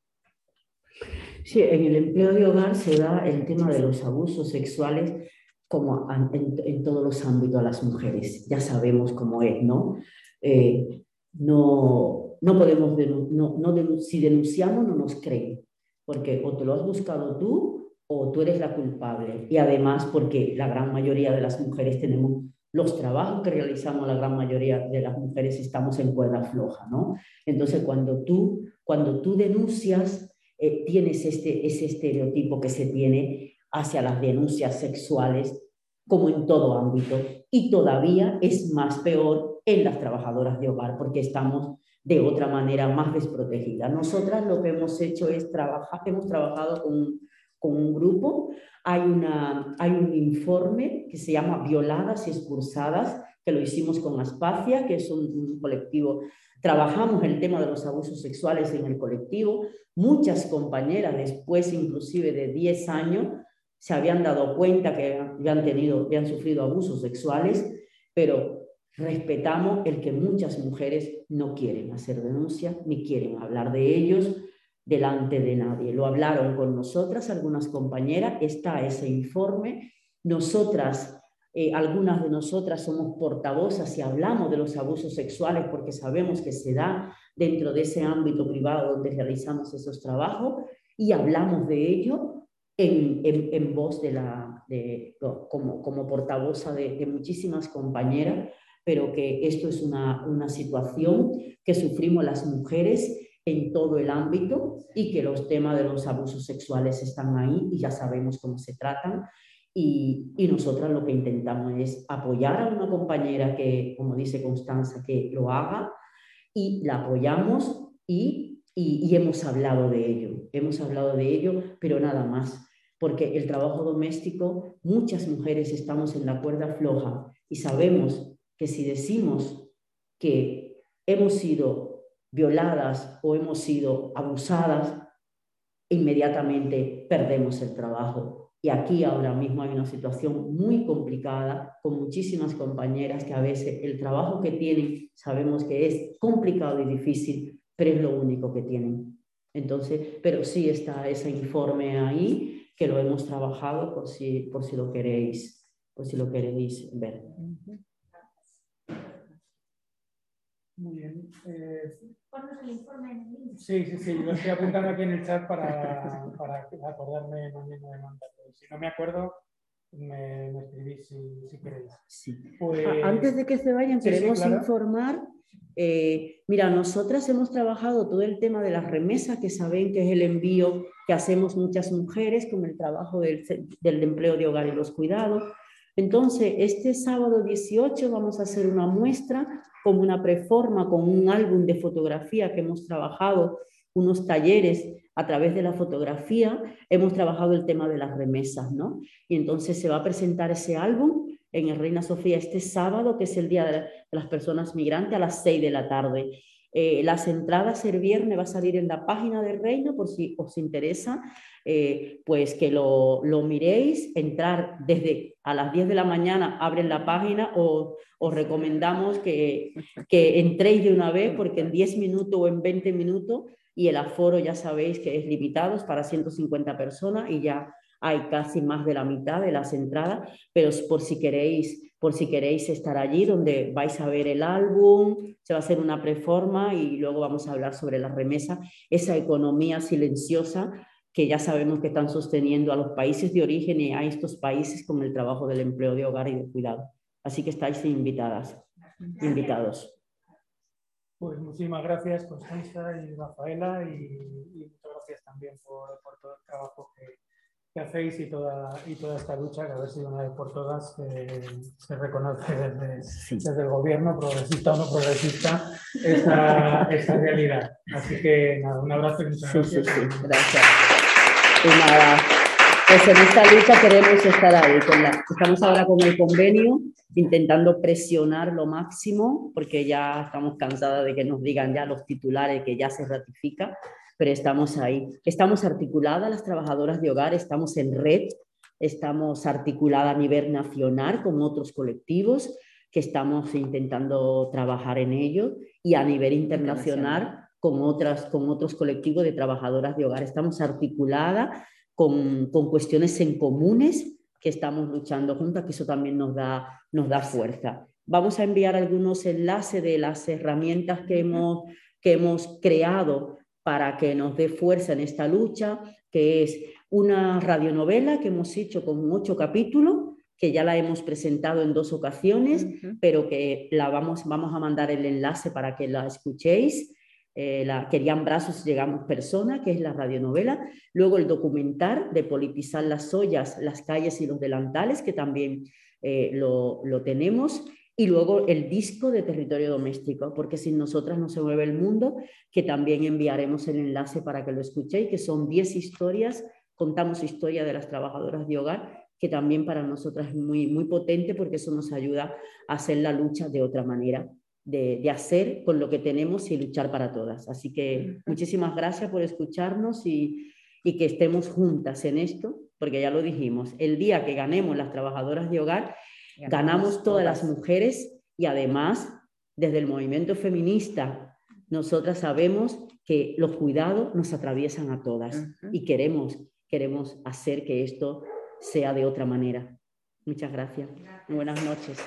Sí, en el empleo de hogar se da el tema de los abusos sexuales como en, en todos los ámbitos a las mujeres. Ya sabemos cómo es, ¿no? Eh, no, no podemos, no, no, si denunciamos no nos creen, porque o te lo has buscado tú o tú eres la culpable. Y además porque la gran mayoría de las mujeres tenemos los trabajos que realizamos, la gran mayoría de las mujeres estamos en cuerda floja, ¿no? Entonces cuando tú, cuando tú denuncias, eh, tienes este, ese estereotipo que se tiene hacia las denuncias sexuales como en todo ámbito y todavía es más peor en las trabajadoras de hogar porque estamos de otra manera más desprotegidas. Nosotras lo que hemos hecho es trabajar, hemos trabajado con con un grupo. Hay, una, hay un informe que se llama Violadas y Expulsadas, que lo hicimos con Aspacia, que es un, colectivo. Trabajamos el tema de los abusos sexuales en el colectivo. Muchas compañeras, después inclusive de 10 años, se habían dado cuenta que habían, tenido, habían sufrido abusos sexuales, pero respetamos el que muchas mujeres no quieren hacer denuncia ni quieren hablar de ellos delante de nadie. Lo hablaron con nosotras, algunas compañeras, está ese informe. Nosotras, eh, algunas de nosotras somos portavozas y hablamos de los abusos sexuales porque sabemos que se da dentro de ese ámbito privado donde realizamos esos trabajos y hablamos de ello en, en, voz de la, de, como, como portavoz de, de muchísimas compañeras, pero que esto es una, una situación que sufrimos las mujeres en todo el ámbito y que los temas de los abusos sexuales están ahí y ya sabemos cómo se tratan. Y, y nosotras lo que intentamos es apoyar a una compañera que, como dice Constanza, que lo haga y la apoyamos y, y, y hemos hablado de ello, hemos hablado de ello, pero nada más, porque el trabajo doméstico, muchas mujeres estamos en la cuerda floja y sabemos que si decimos que hemos sido violadas o hemos sido abusadas, inmediatamente perdemos el trabajo. Y aquí ahora mismo hay una situación muy complicada con muchísimas compañeras que a veces el trabajo que tienen sabemos que es complicado y difícil, pero es lo único que tienen. Entonces, pero sí está ese informe ahí que lo hemos trabajado por si, por si lo queréis, por si lo queréis ver. Muy bien. Eh, el informe en el link. sí, sí, sí, lo estoy apuntando aquí en el chat para, para acordarme mañana de mandarlo. Si no me acuerdo, me, me escribís si, si queréis. Sí. Pues, A- Antes de que se vayan, Sí, sí, queremos claro. informar. eh, mira, nosotras hemos trabajado todo el tema de las remesas, que saben que es el envío que hacemos muchas mujeres con el trabajo del, del empleo de hogar y los cuidados. Entonces, este sábado 18 vamos a hacer una muestra con una preforma, con un álbum de fotografía que hemos trabajado, unos talleres a través de la fotografía, hemos trabajado el tema de las remesas, ¿no? Y entonces se va a presentar ese álbum en el Reina Sofía este sábado, que es el Día de las Personas Migrantes, a las 6 de la tarde. Eh, las entradas el viernes va a salir en la página del Reino, por si os interesa, eh, pues que lo, lo miréis, entrar desde a las 10 de la mañana, abren la página o os recomendamos que, que entréis de una vez, porque en 10 minutos o en 20 minutos, y el aforo ya sabéis que es limitado, es para 150 personas y ya hay casi más de la mitad de las entradas, pero por si queréis, por si queréis estar allí, donde vais a ver el álbum, se va a hacer una preforma y luego vamos a hablar sobre la remesa, esa economía silenciosa que ya sabemos que están sosteniendo a los países de origen y a estos países con el trabajo del empleo de hogar y de cuidado. Así que estáis invitadas, invitados. Pues muchísimas gracias, Constanza y Rafaela, y, y muchas gracias también por, por todo el trabajo que, que hacéis y toda, y toda esta lucha, que a ver si una vez por todas eh, se reconoce desde, desde el gobierno, progresista o no progresista, esta, esta realidad. Así que nada, un abrazo y muchas Sí, sí, gracias. sí, gracias. Y nada, pues en esta lucha queremos estar ahí. Con la, estamos ahora con el convenio, intentando presionar lo máximo, porque ya estamos cansadas de que nos digan ya los titulares que ya se ratifica, pero estamos ahí. Estamos articuladas las trabajadoras de hogar, estamos en red, estamos articuladas a nivel nacional con otros colectivos que estamos intentando trabajar en ello y a nivel internacional con, otras, con otros colectivos de trabajadoras de hogar. Estamos articuladas con, con cuestiones en comunes que estamos luchando juntas, que eso también nos da, nos da fuerza. Vamos a enviar algunos enlaces de las herramientas que hemos, que hemos creado para que nos dé fuerza en esta lucha, que es una radionovela que hemos hecho con ocho capítulos, que ya la hemos presentado en dos ocasiones, pero que la vamos, vamos a mandar el enlace para que la escuchéis. Eh, la Querían brazos, llegamos personas, que es la radionovela. Luego el documental de politizar las ollas, las calles y los delantales, que también eh, lo, lo tenemos. Y luego el disco de territorio doméstico, porque sin nosotras no se mueve el mundo, que también enviaremos el enlace para que lo escuchéis, que son 10 historias, contamos historia de las trabajadoras de hogar, que también para nosotras es muy, muy potente porque eso nos ayuda a hacer la lucha de otra manera, de, de hacer con lo que tenemos y luchar para todas. Así que muchísimas gracias por escucharnos y, y que estemos juntas en esto, porque ya lo dijimos, el día que ganemos las trabajadoras de hogar, ganamos todas las mujeres y además desde el movimiento feminista nosotras sabemos que los cuidados nos atraviesan a todas y queremos, queremos hacer que esto sea de otra manera. Muchas gracias. Buenas noches.